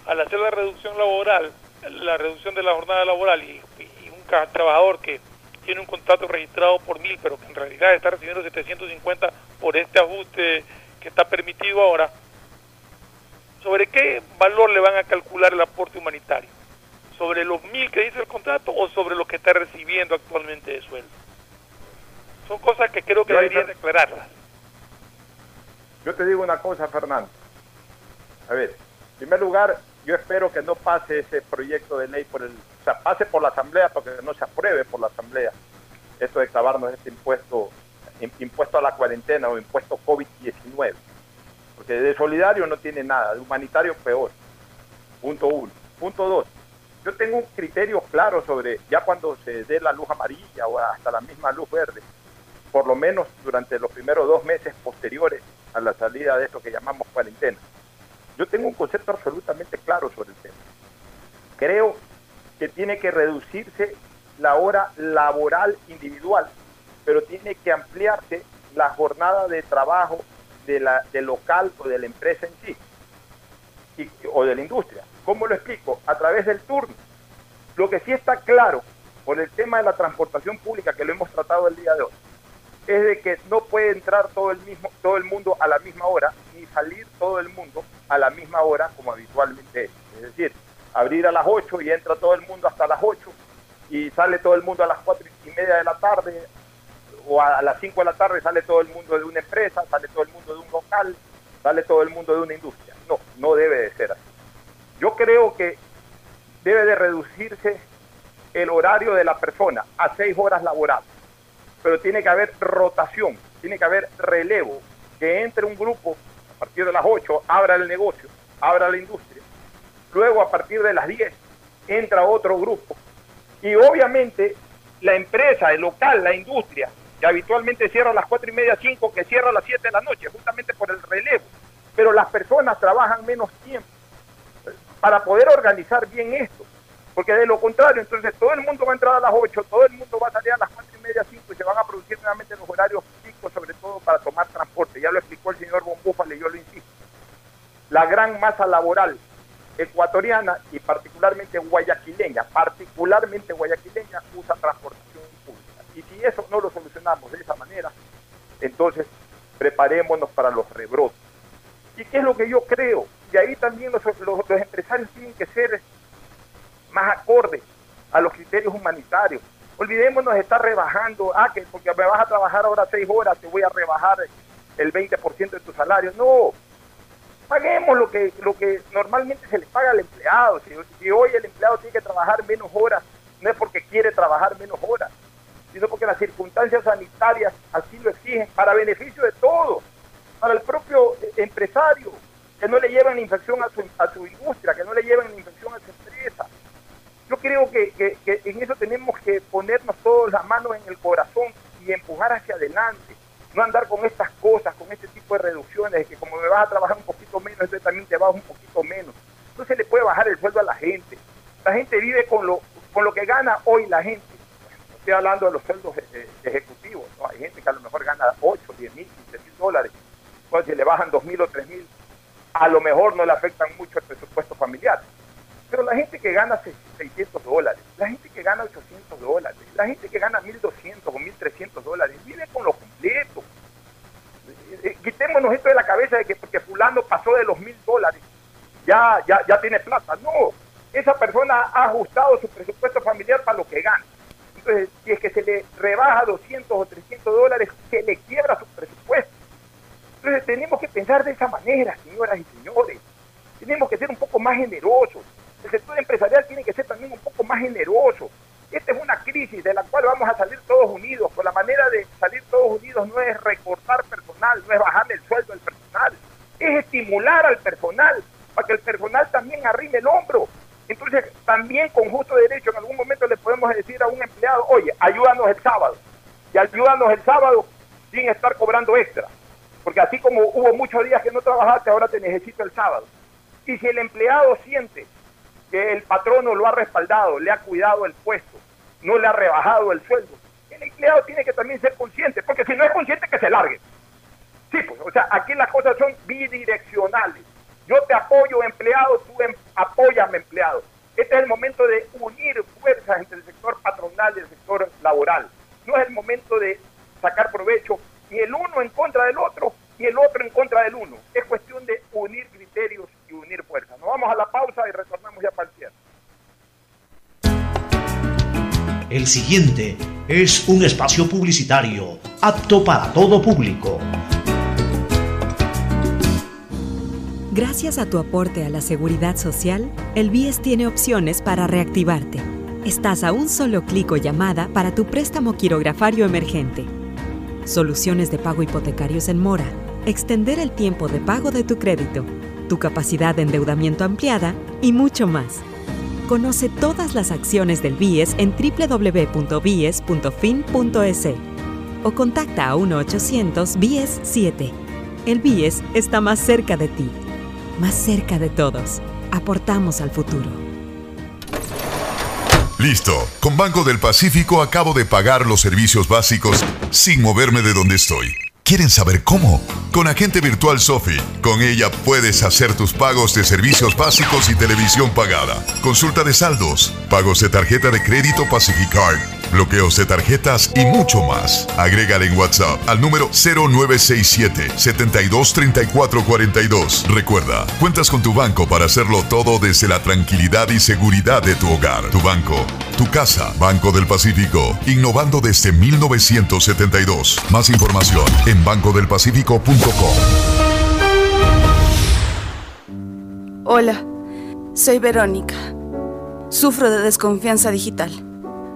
al hacer la reducción laboral, la reducción de la jornada laboral y, un trabajador que tiene un contrato registrado por mil, pero que en realidad está recibiendo 750 por este ajuste que está permitido ahora, ¿sobre qué valor le van a calcular el aporte humanitario? ¿Sobre los mil que dice el contrato o sobre lo que está recibiendo actualmente de sueldo? Son cosas que creo que Yo- deberían declararlas. Yo te digo una cosa, Fernando. A ver, en primer lugar, yo espero que no pase ese proyecto de ley por el, o sea, pase por la Asamblea, porque no se apruebe por la Asamblea esto de clavarnos este impuesto, im- impuesto a la cuarentena o impuesto COVID-19. Porque de solidario no tiene nada, de humanitario peor. Punto uno. Punto dos. Yo tengo un criterio claro sobre, ya cuando se dé la luz amarilla o hasta la misma luz verde, por lo menos durante los primeros dos meses posteriores a la salida de esto que llamamos cuarentena. Yo tengo un concepto absolutamente claro sobre el tema. Creo que tiene que reducirse la hora laboral individual, pero tiene que ampliarse la jornada de trabajo de la, del local o de la empresa en sí, o de la industria. ¿Cómo lo explico? A través del turno. Lo que sí está claro por el tema de la transportación pública, que lo hemos tratado el día de hoy, es de que no puede entrar todo el mismo todo el mundo a la misma hora ni salir todo el mundo a la misma hora como habitualmente es. Es decir, abrir a las 8 y entra todo el mundo hasta las 8 y sale todo el mundo a las 4 y media de la tarde o a las 5 de la tarde sale todo el mundo de una empresa, sale todo el mundo de un local, sale todo el mundo de una industria. No, no debe de ser así. Yo creo que debe de reducirse el horario de la persona a 6 horas laborables pero tiene que haber rotación, tiene que haber relevo, que entre un grupo a partir de las 8, abra el negocio, abra la industria, luego a partir de las 10 entra otro grupo. Y obviamente la empresa, el local, la industria, que habitualmente cierra a las 4 y media, 5, que cierra a las 7 de la noche, justamente por el relevo, pero las personas trabajan menos tiempo. Para poder organizar bien esto. Porque de lo contrario, entonces todo el mundo va a entrar a las 8, todo el mundo va a salir a las 4 y media, 5 y se van a producir nuevamente los horarios picos, sobre todo para tomar transporte. Ya lo explicó el señor Bombúfale yo lo insisto. La gran masa laboral ecuatoriana y particularmente guayaquileña, particularmente guayaquileña, usa transportación pública. Y si eso no lo solucionamos de esa manera, entonces preparémonos para los rebrotes. ¿Y qué es lo que yo creo? Y ahí también los empresarios tienen que ser más acordes a los criterios humanitarios. Olvidémonos de estar rebajando, ah, que porque me vas a trabajar ahora seis horas, te voy a rebajar el 20% de tu salario. No, paguemos lo que lo que normalmente se le paga al empleado. Si, hoy el empleado tiene que trabajar menos horas, no es porque quiere trabajar menos horas, sino porque las circunstancias sanitarias así lo exigen, para beneficio de todos, para el propio eh, empresario, que no le lleven infección a su, a su industria, que no le lleven infección a su empresa. Yo creo que, en eso tenemos que ponernos todos las manos en el corazón y empujar hacia adelante. No andar con estas cosas, con este tipo de reducciones, de que como me vas a trabajar un poquito menos, entonces también te vas un poquito menos. No se le puede bajar el sueldo a la gente. La gente vive con lo, con lo que gana hoy la gente. Estoy hablando de los sueldos eh, ejecutivos. ¿no? Hay gente que a lo mejor gana 8, 10 mil, 15 mil dólares. Entonces, si le bajan 2 mil o 3 mil, a lo mejor no le afectan mucho el presupuesto familiar. Pero la gente que gana 600 dólares, la gente que gana 800 dólares, la gente que gana 1.200 o 1.300 dólares, vive con lo completo. Eh, eh, Quitémonos esto de la cabeza de que porque fulano pasó de los 1.000 dólares, ya, ya, ya tiene plata. No, esa persona ha ajustado su presupuesto familiar para lo que gana. Entonces, si es que se le rebaja 200 o 300 dólares, se le quiebra su presupuesto. Entonces tenemos que pensar de esa manera, señoras y señores. Tenemos que ser un poco más generosos. El sector empresarial tiene que ser también un poco más generoso. Esta es una crisis de la cual vamos a salir todos unidos. Por la manera de salir todos unidos no es recortar personal, no es bajarle el sueldo al personal, es estimular al personal para que el personal también arrime el hombro. Entonces, también con justo derecho, en algún momento le podemos decir a un empleado, oye, ayúdanos el sábado. Y ayúdanos el sábado sin estar cobrando extra. Porque así como hubo muchos días que no trabajaste, ahora te necesito el sábado. Y si el empleado siente que el patrono lo ha respaldado, le ha cuidado el puesto, no le ha rebajado el sueldo, el empleado tiene que también ser consciente, porque si no es consciente que se largue. Sí, pues, o sea, aquí las cosas son bidireccionales. Yo te apoyo, empleado, tú em- apóyame, empleado. Este es el momento de unir fuerzas entre el sector patronal y el sector laboral. No es el momento de sacar provecho ni el uno en contra del otro, ni el otro en contra del uno. Es cuestión de unir criterios unir fuerzas. Nos vamos a la pausa y retornamos ya para el cierre. El siguiente es un espacio publicitario apto para todo público. Gracias a tu aporte a la seguridad social, el BIES tiene opciones para reactivarte. Estás a un solo clic o llamada para tu préstamo quirografario emergente. Soluciones de pago hipotecarios en mora. Extender el tiempo de pago de tu crédito. Tu capacidad de endeudamiento ampliada y mucho más. Conoce todas las acciones del BIES en www.bies.fin.es o contacta a 1-800-BIES-7. El BIES está más cerca de ti, más cerca de todos. Aportamos al futuro. Listo. Con Banco del Pacífico acabo de pagar los servicios básicos sin moverme de donde estoy. ¿Quieren saber cómo? Con Agente Virtual Sofi. Con ella puedes hacer tus pagos de servicios básicos y televisión pagada. Consulta de saldos, pagos de tarjeta de crédito Pacificard, bloqueos de tarjetas y mucho más. Agrégale en WhatsApp al número 0967 723442. Recuerda, cuentas con tu banco para hacerlo todo desde la tranquilidad y seguridad de tu hogar. Tu banco, tu casa, Banco del Pacífico, innovando desde 1972. Más información en bancodelpacifico.com. Hola, soy Verónica. Sufro de desconfianza digital.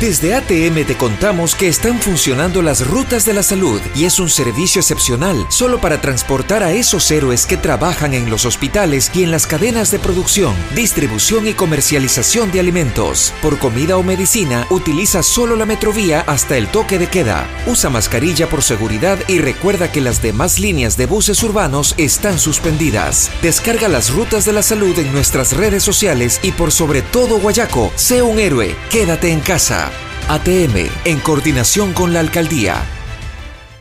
Desde ATM te contamos que están funcionando las rutas de la salud y es un servicio excepcional solo para transportar a esos héroes que trabajan en los hospitales y en las cadenas de producción, distribución y comercialización de alimentos. Por comida o medicina, utiliza solo la metrovía hasta el toque de queda. Usa mascarilla por seguridad y recuerda que las demás líneas de buses urbanos están suspendidas. Descarga las rutas de la salud en nuestras redes sociales y por sobre todo Guayaco, sé un héroe, quédate en casa. ATM, en coordinación con la alcaldía.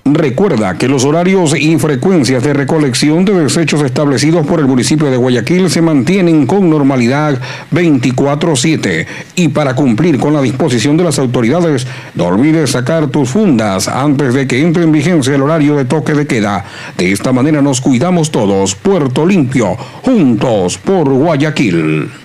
Recuerda que los horarios y frecuencias de recolección de desechos establecidos por el municipio de Guayaquil se mantienen con normalidad 24/7 y para cumplir con la disposición de las autoridades no olvides sacar tus fundas antes de que entre en vigencia el horario de toque de queda. De esta manera nos cuidamos todos. Puerto Limpio, juntos por Guayaquil.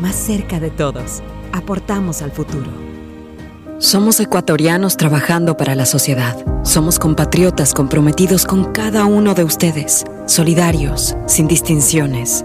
más cerca de todos. Aportamos al futuro. Somos ecuatorianos trabajando para la sociedad. Somos compatriotas comprometidos con cada uno de ustedes, solidarios, sin distinciones.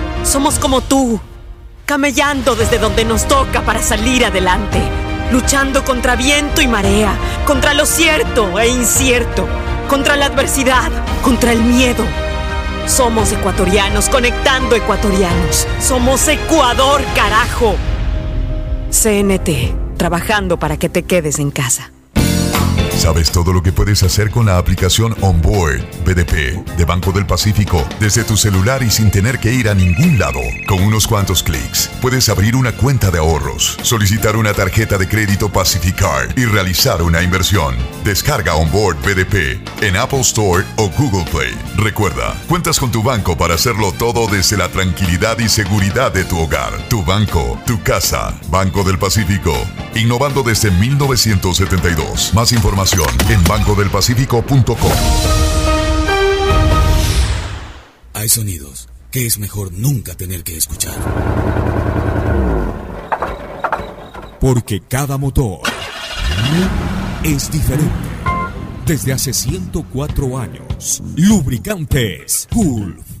Somos como tú, camellando desde donde nos toca para salir adelante, luchando contra viento y marea, contra lo cierto e incierto, contra la adversidad, contra el miedo. Somos ecuatorianos conectando ecuatorianos. Somos Ecuador, carajo. CNT, trabajando para que te quedes en casa. ¿Sabes todo lo que puedes hacer con la aplicación Onboard BDP de Banco del Pacífico desde tu celular y sin tener que ir a ningún lado? Con unos cuantos clics, puedes abrir una cuenta de ahorros, solicitar una tarjeta de crédito Pacificard y realizar una inversión. Descarga Onboard BDP en Apple Store o Google Play. Recuerda, cuentas con tu banco para hacerlo todo desde la tranquilidad y seguridad de tu hogar. Tu banco, tu casa. Banco del Pacífico. Innovando desde 1972. Más información en bancodelpacifico.com. Hay sonidos que es mejor nunca tener que escuchar. Porque cada motor es diferente. Desde hace 104 años, Lubricantes Gulf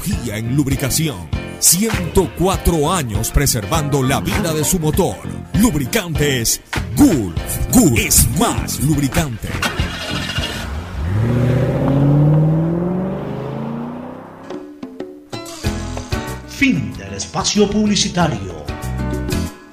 en lubricación. 104 años preservando la vida de su motor. Lubricantes Gulf. Gulf es más lubricante. Fin del espacio publicitario.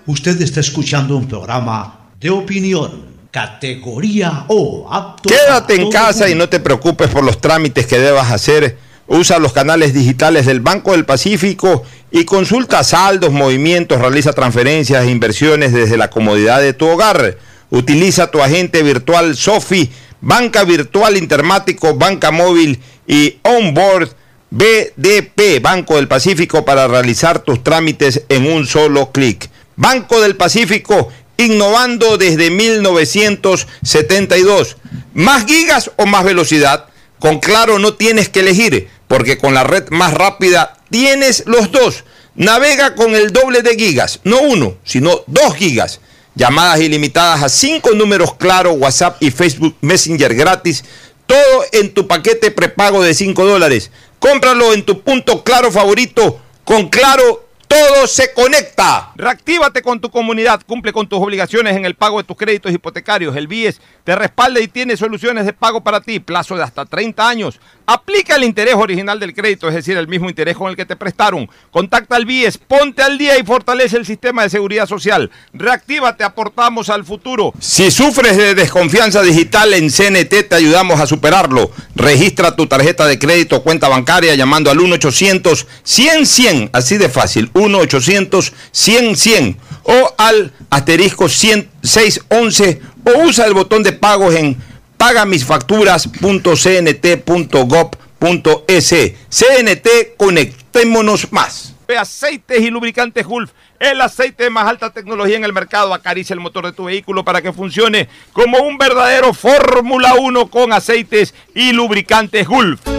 Usted está escuchando un programa de opinión, categoría O, apto Quédate en casa y no te preocupes por los trámites que debas hacer. Usa los canales digitales del Banco del Pacífico y consulta saldos, movimientos, realiza transferencias e inversiones desde la comodidad de tu hogar. Utiliza tu agente virtual Sofi, banca virtual intermático, banca móvil y onboard BDP, Banco del Pacífico, para realizar tus trámites en un solo clic. Banco del Pacífico, innovando desde 1972. ¿Más gigas o más velocidad? Con Claro no tienes que elegir, porque con la red más rápida tienes los dos. Navega con el doble de gigas, no uno, sino dos gigas. Llamadas ilimitadas a cinco números Claro, WhatsApp y Facebook Messenger gratis. Todo en tu paquete prepago de 5 dólares. Cómpralo en tu punto Claro favorito. Con Claro todo se conecta. Reactívate con tu comunidad, cumple con tus obligaciones en el pago de tus créditos hipotecarios. El BIES te respalda y tiene soluciones de pago para ti, plazo de hasta 30 años. Aplica el interés original del crédito, es decir, el mismo interés con el que te prestaron. Contacta al BIES, ponte al día y fortalece el sistema de seguridad social. Reactívate, aportamos al futuro. Si sufres de desconfianza digital en CNT, te ayudamos a superarlo. Registra tu tarjeta de crédito o cuenta bancaria llamando al 1-800-100-100, así de fácil, 1-800-100-100 o al asterisco 100 611 o usa el botón de pagos en pagamisfacturas.cnt.gov.es. CNT, conectémonos más. Aceites y lubricantes Gulf, el aceite de más alta tecnología en el mercado. Acaricia el motor de tu vehículo para que funcione como un verdadero Fórmula 1 con aceites y lubricantes Gulf.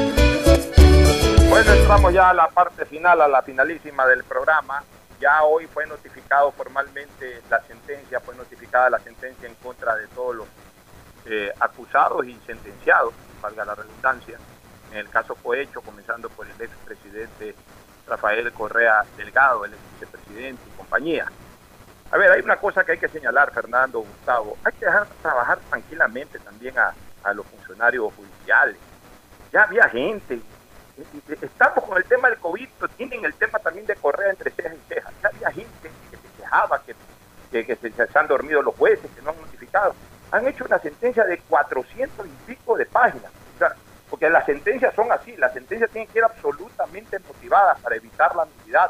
Bueno, entramos ya a la parte final, a la finalísima del programa. Ya hoy fue notificado formalmente la sentencia, fue notificada la sentencia en contra de todos los eh, acusados y sentenciados, valga la redundancia. En el caso fue hecho, comenzando por el expresidente Rafael Correa Delgado, el ex vicepresidente y compañía. A ver, hay una cosa que hay que señalar, Fernando, Gustavo. Hay que dejar trabajar tranquilamente también a, a los funcionarios judiciales. Ya había gente, estamos con el tema del COVID, tienen el tema también de Correa entre cejas y cejas. Ya había gente que se quejaba, que, que, se, han dormido los jueces, que no han notificado. Han hecho una sentencia de 400 y pico de páginas. Porque las sentencias son así, las sentencias tienen que ir absolutamente motivadas para evitar la nulidad.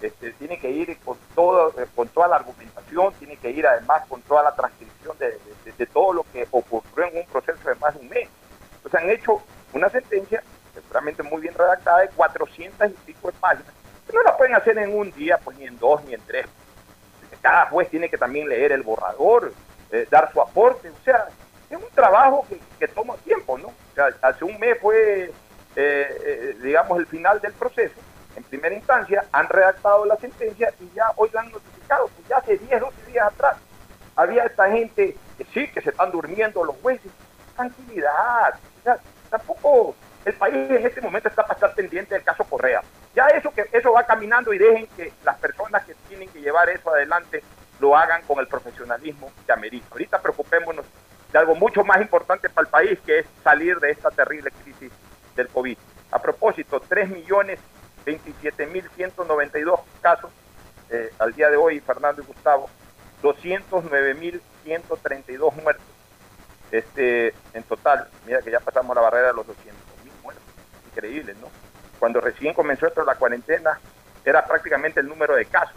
Este, tiene que ir con, todo, eh, con toda la argumentación, tiene que ir además con toda la transcripción de, de- de todo lo que ocurrió en un proceso de más de un mes. Entonces han hecho una sentencia seguramente muy bien redactada de 400 y pico de páginas. que No la pueden hacer en un día, pues ni en dos, ni en tres. Cada juez tiene que también leer el borrador, eh, dar su aporte. O sea, es un trabajo que, que toma tiempo, ¿no? O sea, hace un mes fue, eh, eh, digamos, el final del proceso. En primera instancia han redactado la sentencia y ya hoy la han notificado. Pues ya hace 10, 12 días atrás había esta gente que sí, que se están durmiendo los jueces. tranquilidad. O tampoco el país en este momento está estar pendiente del caso Correa. Ya eso que eso va caminando y dejen que las personas que tienen que llevar eso adelante lo hagan con el profesionalismo que amerita. Ahorita preocupémonos de algo mucho más importante para el país, que es salir de esta terrible crisis del COVID. A propósito, 3 millones 27 mil 192 casos eh, al día de hoy, Fernando y Gustavo, 209 mil 132 muertos. Este, en total, mira que ya pasamos la barrera de los 200 mil muertos. Increíble, ¿no? Cuando recién comenzó esto la cuarentena, era prácticamente el número de casos.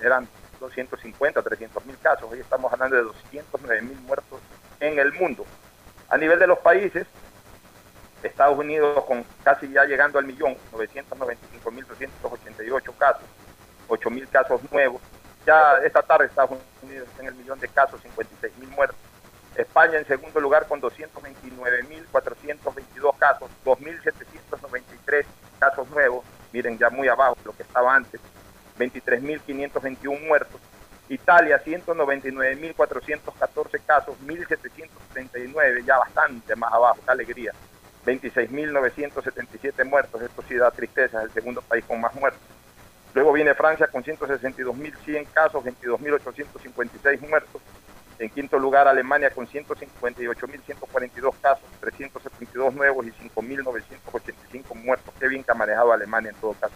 Eran 250, 300 mil casos. Hoy estamos hablando de 209 mil muertos en el mundo. A nivel de los países, Estados Unidos con casi ya llegando al millón, 995.388 casos, 8.000 casos nuevos. Ya esta tarde Estados Unidos en el millón de casos, 56.000 muertos. España en segundo lugar con 229.422 casos, 2.793 casos nuevos, miren ya muy abajo lo que estaba antes, 23.521 muertos. Italia 199.414 casos, 1.739, ya bastante más abajo, qué alegría. 26.977 muertos, esto sí da tristeza, es el segundo país con más muertos. Luego viene Francia con 162.100 casos, 22.856 muertos. En quinto lugar Alemania con 158.142 casos, 372 nuevos y 5.985 muertos. Qué bien que ha manejado Alemania en todo caso.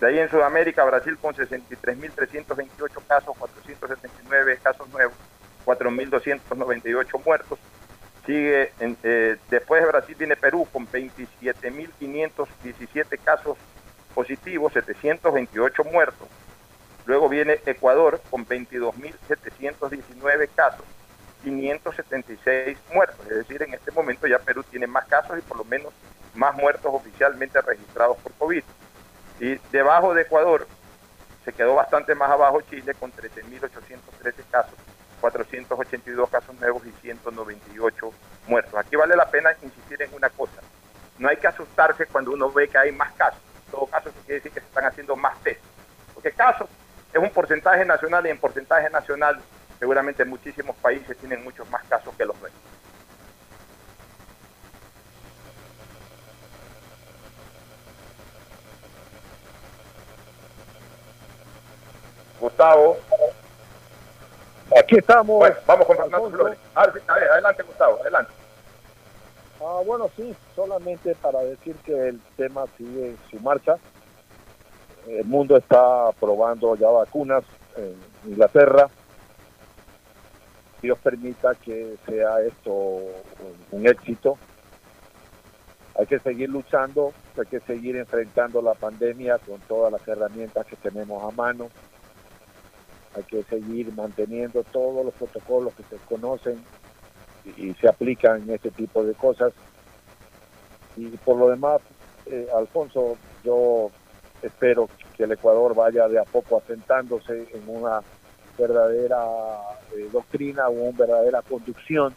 De ahí en Sudamérica, Brasil con 63.328 casos, 479 casos nuevos, 4.298 muertos. Sigue, eh, después de Brasil viene Perú con 27.517 casos positivos, 728 muertos. Luego viene Ecuador con 22.719 casos, 576 muertos. Es decir, en este momento ya Perú tiene más casos y por lo menos más muertos oficialmente registrados por COVID. Y debajo de Ecuador se quedó bastante más abajo Chile con 13.813 casos, 482 casos nuevos y 198 muertos. Aquí vale la pena insistir en una cosa. No hay que asustarse cuando uno ve que hay más casos. En todo caso, quiere decir que se están haciendo más test. Porque casos es un porcentaje nacional y en porcentaje nacional seguramente muchísimos países tienen muchos más casos que los nuestros. Gustavo. Aquí estamos. Bueno, vamos con Fernando Flores. A ver, a ver, adelante, Gustavo, adelante. Ah, bueno, sí, solamente para decir que el tema sigue su marcha. El mundo está probando ya vacunas en Inglaterra. Dios permita que sea esto un éxito. Hay que seguir luchando, hay que seguir enfrentando la pandemia con todas las herramientas que tenemos a mano. Hay que seguir manteniendo todos los protocolos que se conocen y, se aplican en este tipo de cosas. Y por lo demás, eh, Alfonso, yo espero que el Ecuador vaya de a poco asentándose en una verdadera eh, doctrina o una verdadera conducción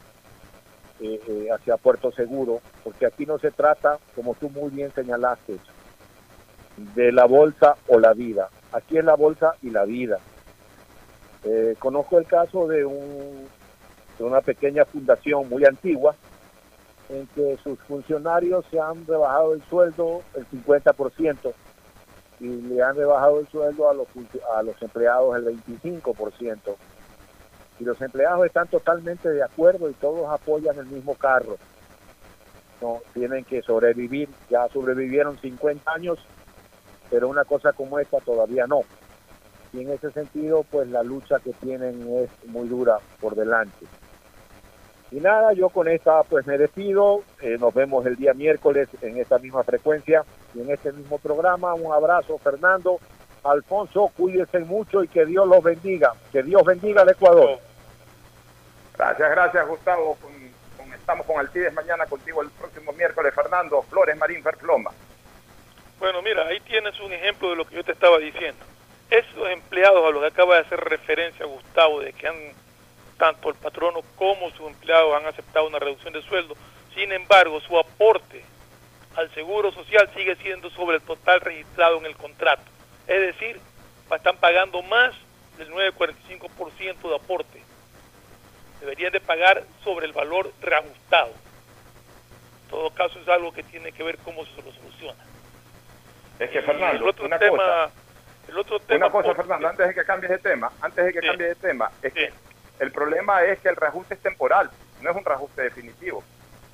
eh, eh, hacia Puerto Seguro, porque aquí no se trata, como tú muy bien señalaste, de la bolsa o la vida. Aquí es la bolsa y la vida. Conozco el caso de, un, de una pequeña fundación muy antigua en que sus funcionarios se han rebajado el sueldo el 50% y le han rebajado el sueldo a los, a los empleados el 25%. Y los empleados están totalmente de acuerdo y todos apoyan el mismo carro. No, tienen que sobrevivir, ya sobrevivieron 50 años, pero una cosa como esta todavía no. Y en ese sentido, pues la lucha que tienen es muy dura por delante. Y nada, yo con esta pues me despido. Eh, nos vemos el día miércoles en esta misma frecuencia y en este mismo programa. Un abrazo, Fernando. Alfonso, cuídense mucho y que Dios los bendiga. Que Dios bendiga al Ecuador. Gracias, gracias, Gustavo. Con- con- estamos con Alcides mañana contigo el próximo miércoles. Fernando Flores Marín Ferploma. Bueno, mira, ahí tienes un ejemplo de lo que yo te estaba diciendo. Esos empleados a los que acaba de hacer referencia Gustavo, de que han, tanto el patrono como sus empleados han aceptado una reducción de sueldo, sin embargo, su aporte al seguro social sigue siendo sobre el total registrado en el contrato. Es decir, están pagando más del 9,45% de aporte. deberían de pagar sobre el valor reajustado. En todo caso es algo que tiene que ver cómo se lo soluciona. Es que Y Fernando, el otro una tema, cosa, el otro tema una cosa Fernando, antes de que cambies de tema, antes de que cambies de tema, es que el problema es que el reajuste es temporal, no es un reajuste definitivo.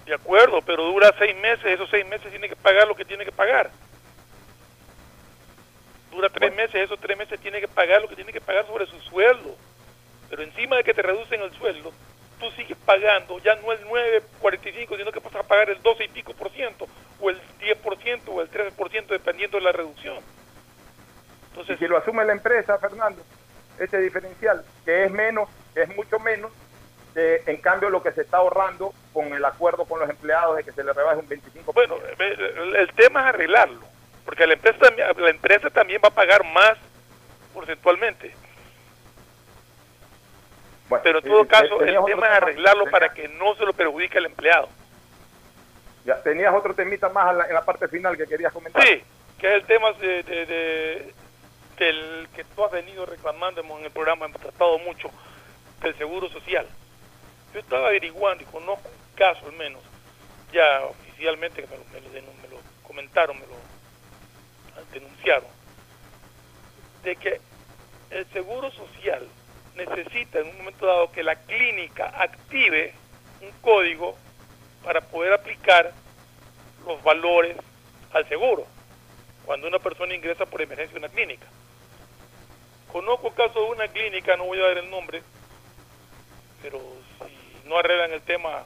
De acuerdo, pero dura seis meses, esos seis meses tiene que pagar lo que tiene que pagar. Dura tres meses, esos tres meses tiene que pagar lo que tiene que pagar sobre su sueldo. Pero encima de que te reducen el sueldo, tú sigues pagando ya no el 9.45, sino que pasas a pagar el 12 y pico por ciento, o el 10 por ciento, o el 13 por ciento, dependiendo de la reducción. y si lo asume la empresa, Fernando, ese diferencial, que es menos, es mucho menos, que en cambio lo que se está ahorrando con el acuerdo con los empleados de que se le rebaje un 25%. Bueno, el, tema es arreglarlo, porque la empresa, también- la empresa también va a pagar más porcentualmente. Pero en todo eh, caso, el tema es arreglarlo tenías- para que no se lo perjudique al empleado. Ya, tenías otro temita más en la, en la parte final que querías comentar. Sí, que es el tema de, de- de- del que tú has venido reclamando hemos- en el programa, hemos tratado mucho del seguro social. Yo estaba averiguando y conozco un caso al menos, ya oficialmente que me lo, me me lo comentaron, me lo denunciaron, de que el seguro social necesita en un momento dado que la clínica active un código para poder aplicar los valores al seguro cuando una persona ingresa por emergencia a una clínica. Conozco caso de una clínica, no voy a dar el nombre, pero si no arreglan el tema,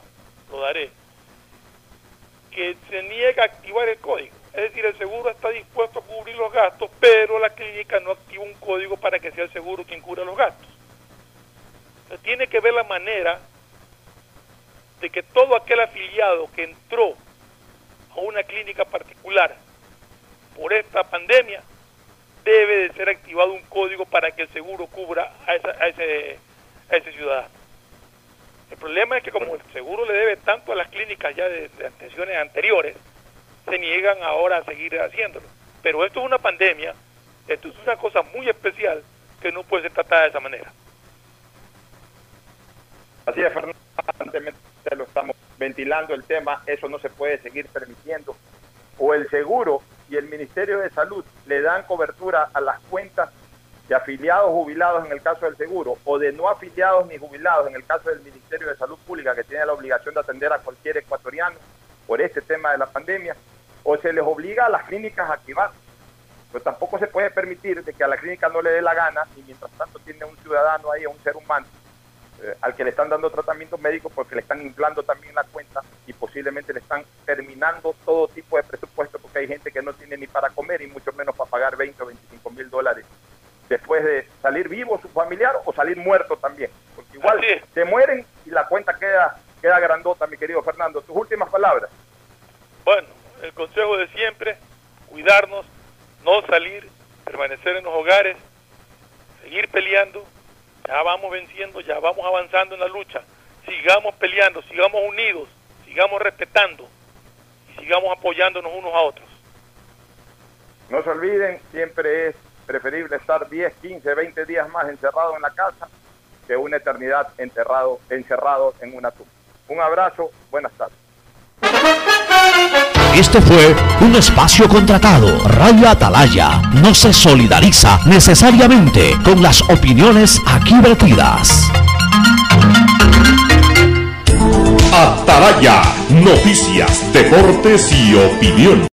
lo daré, que se niega a activar el código. Es decir, el seguro está dispuesto a cubrir los gastos, pero la clínica no activa un código para que sea el seguro quien cubra los gastos. Tiene que ver la manera de que todo aquel afiliado que entró a una clínica particular por esta pandemia debe de ser activado un código para que el seguro cubra a ese, a ese ciudadano. El problema es que como el seguro le debe tanto a las clínicas ya de, atenciones anteriores, se niegan ahora a seguir haciéndolo. Pero esto es una pandemia, esto es una cosa muy especial que no puede ser tratada de esa manera. Así es, Fernando, lo estamos ventilando el tema, eso no se puede seguir permitiendo. O el seguro y el Ministerio de Salud le dan cobertura a las cuentas de afiliados jubilados en el caso del seguro, o de no afiliados ni jubilados en el caso del Ministerio de Salud Pública, que tiene la obligación de atender a cualquier ecuatoriano por este tema de la pandemia, o se les obliga a las clínicas a activar. Pero tampoco se puede permitir de que a la clínica no le dé la gana y mientras tanto tiene un ciudadano ahí, un ser humano, eh, al que le están dando tratamiento médico porque le están inflando también la cuenta y posiblemente le están terminando todo tipo de presupuesto porque hay gente que no tiene ni para comer y mucho menos para pagar 20 o 25 mil dólares después de salir vivo su familiar o salir muerto también. Porque igual se mueren y la cuenta queda, queda grandota, mi querido Fernando. Tus últimas palabras. Bueno, el consejo de siempre, cuidarnos, no salir, permanecer en los hogares, seguir peleando, ya vamos venciendo, ya vamos avanzando en la lucha, sigamos peleando, sigamos unidos, sigamos respetando y sigamos apoyándonos unos a otros. No se olviden, siempre es preferible estar 10, 15, 20 días más encerrado en la casa que una eternidad enterrado, encerrado en una tumba. Un abrazo, buenas tardes. Este fue un espacio contratado. Radio Atalaya no se solidariza necesariamente con las opiniones aquí vertidas. Atalaya, noticias, deportes y opinión.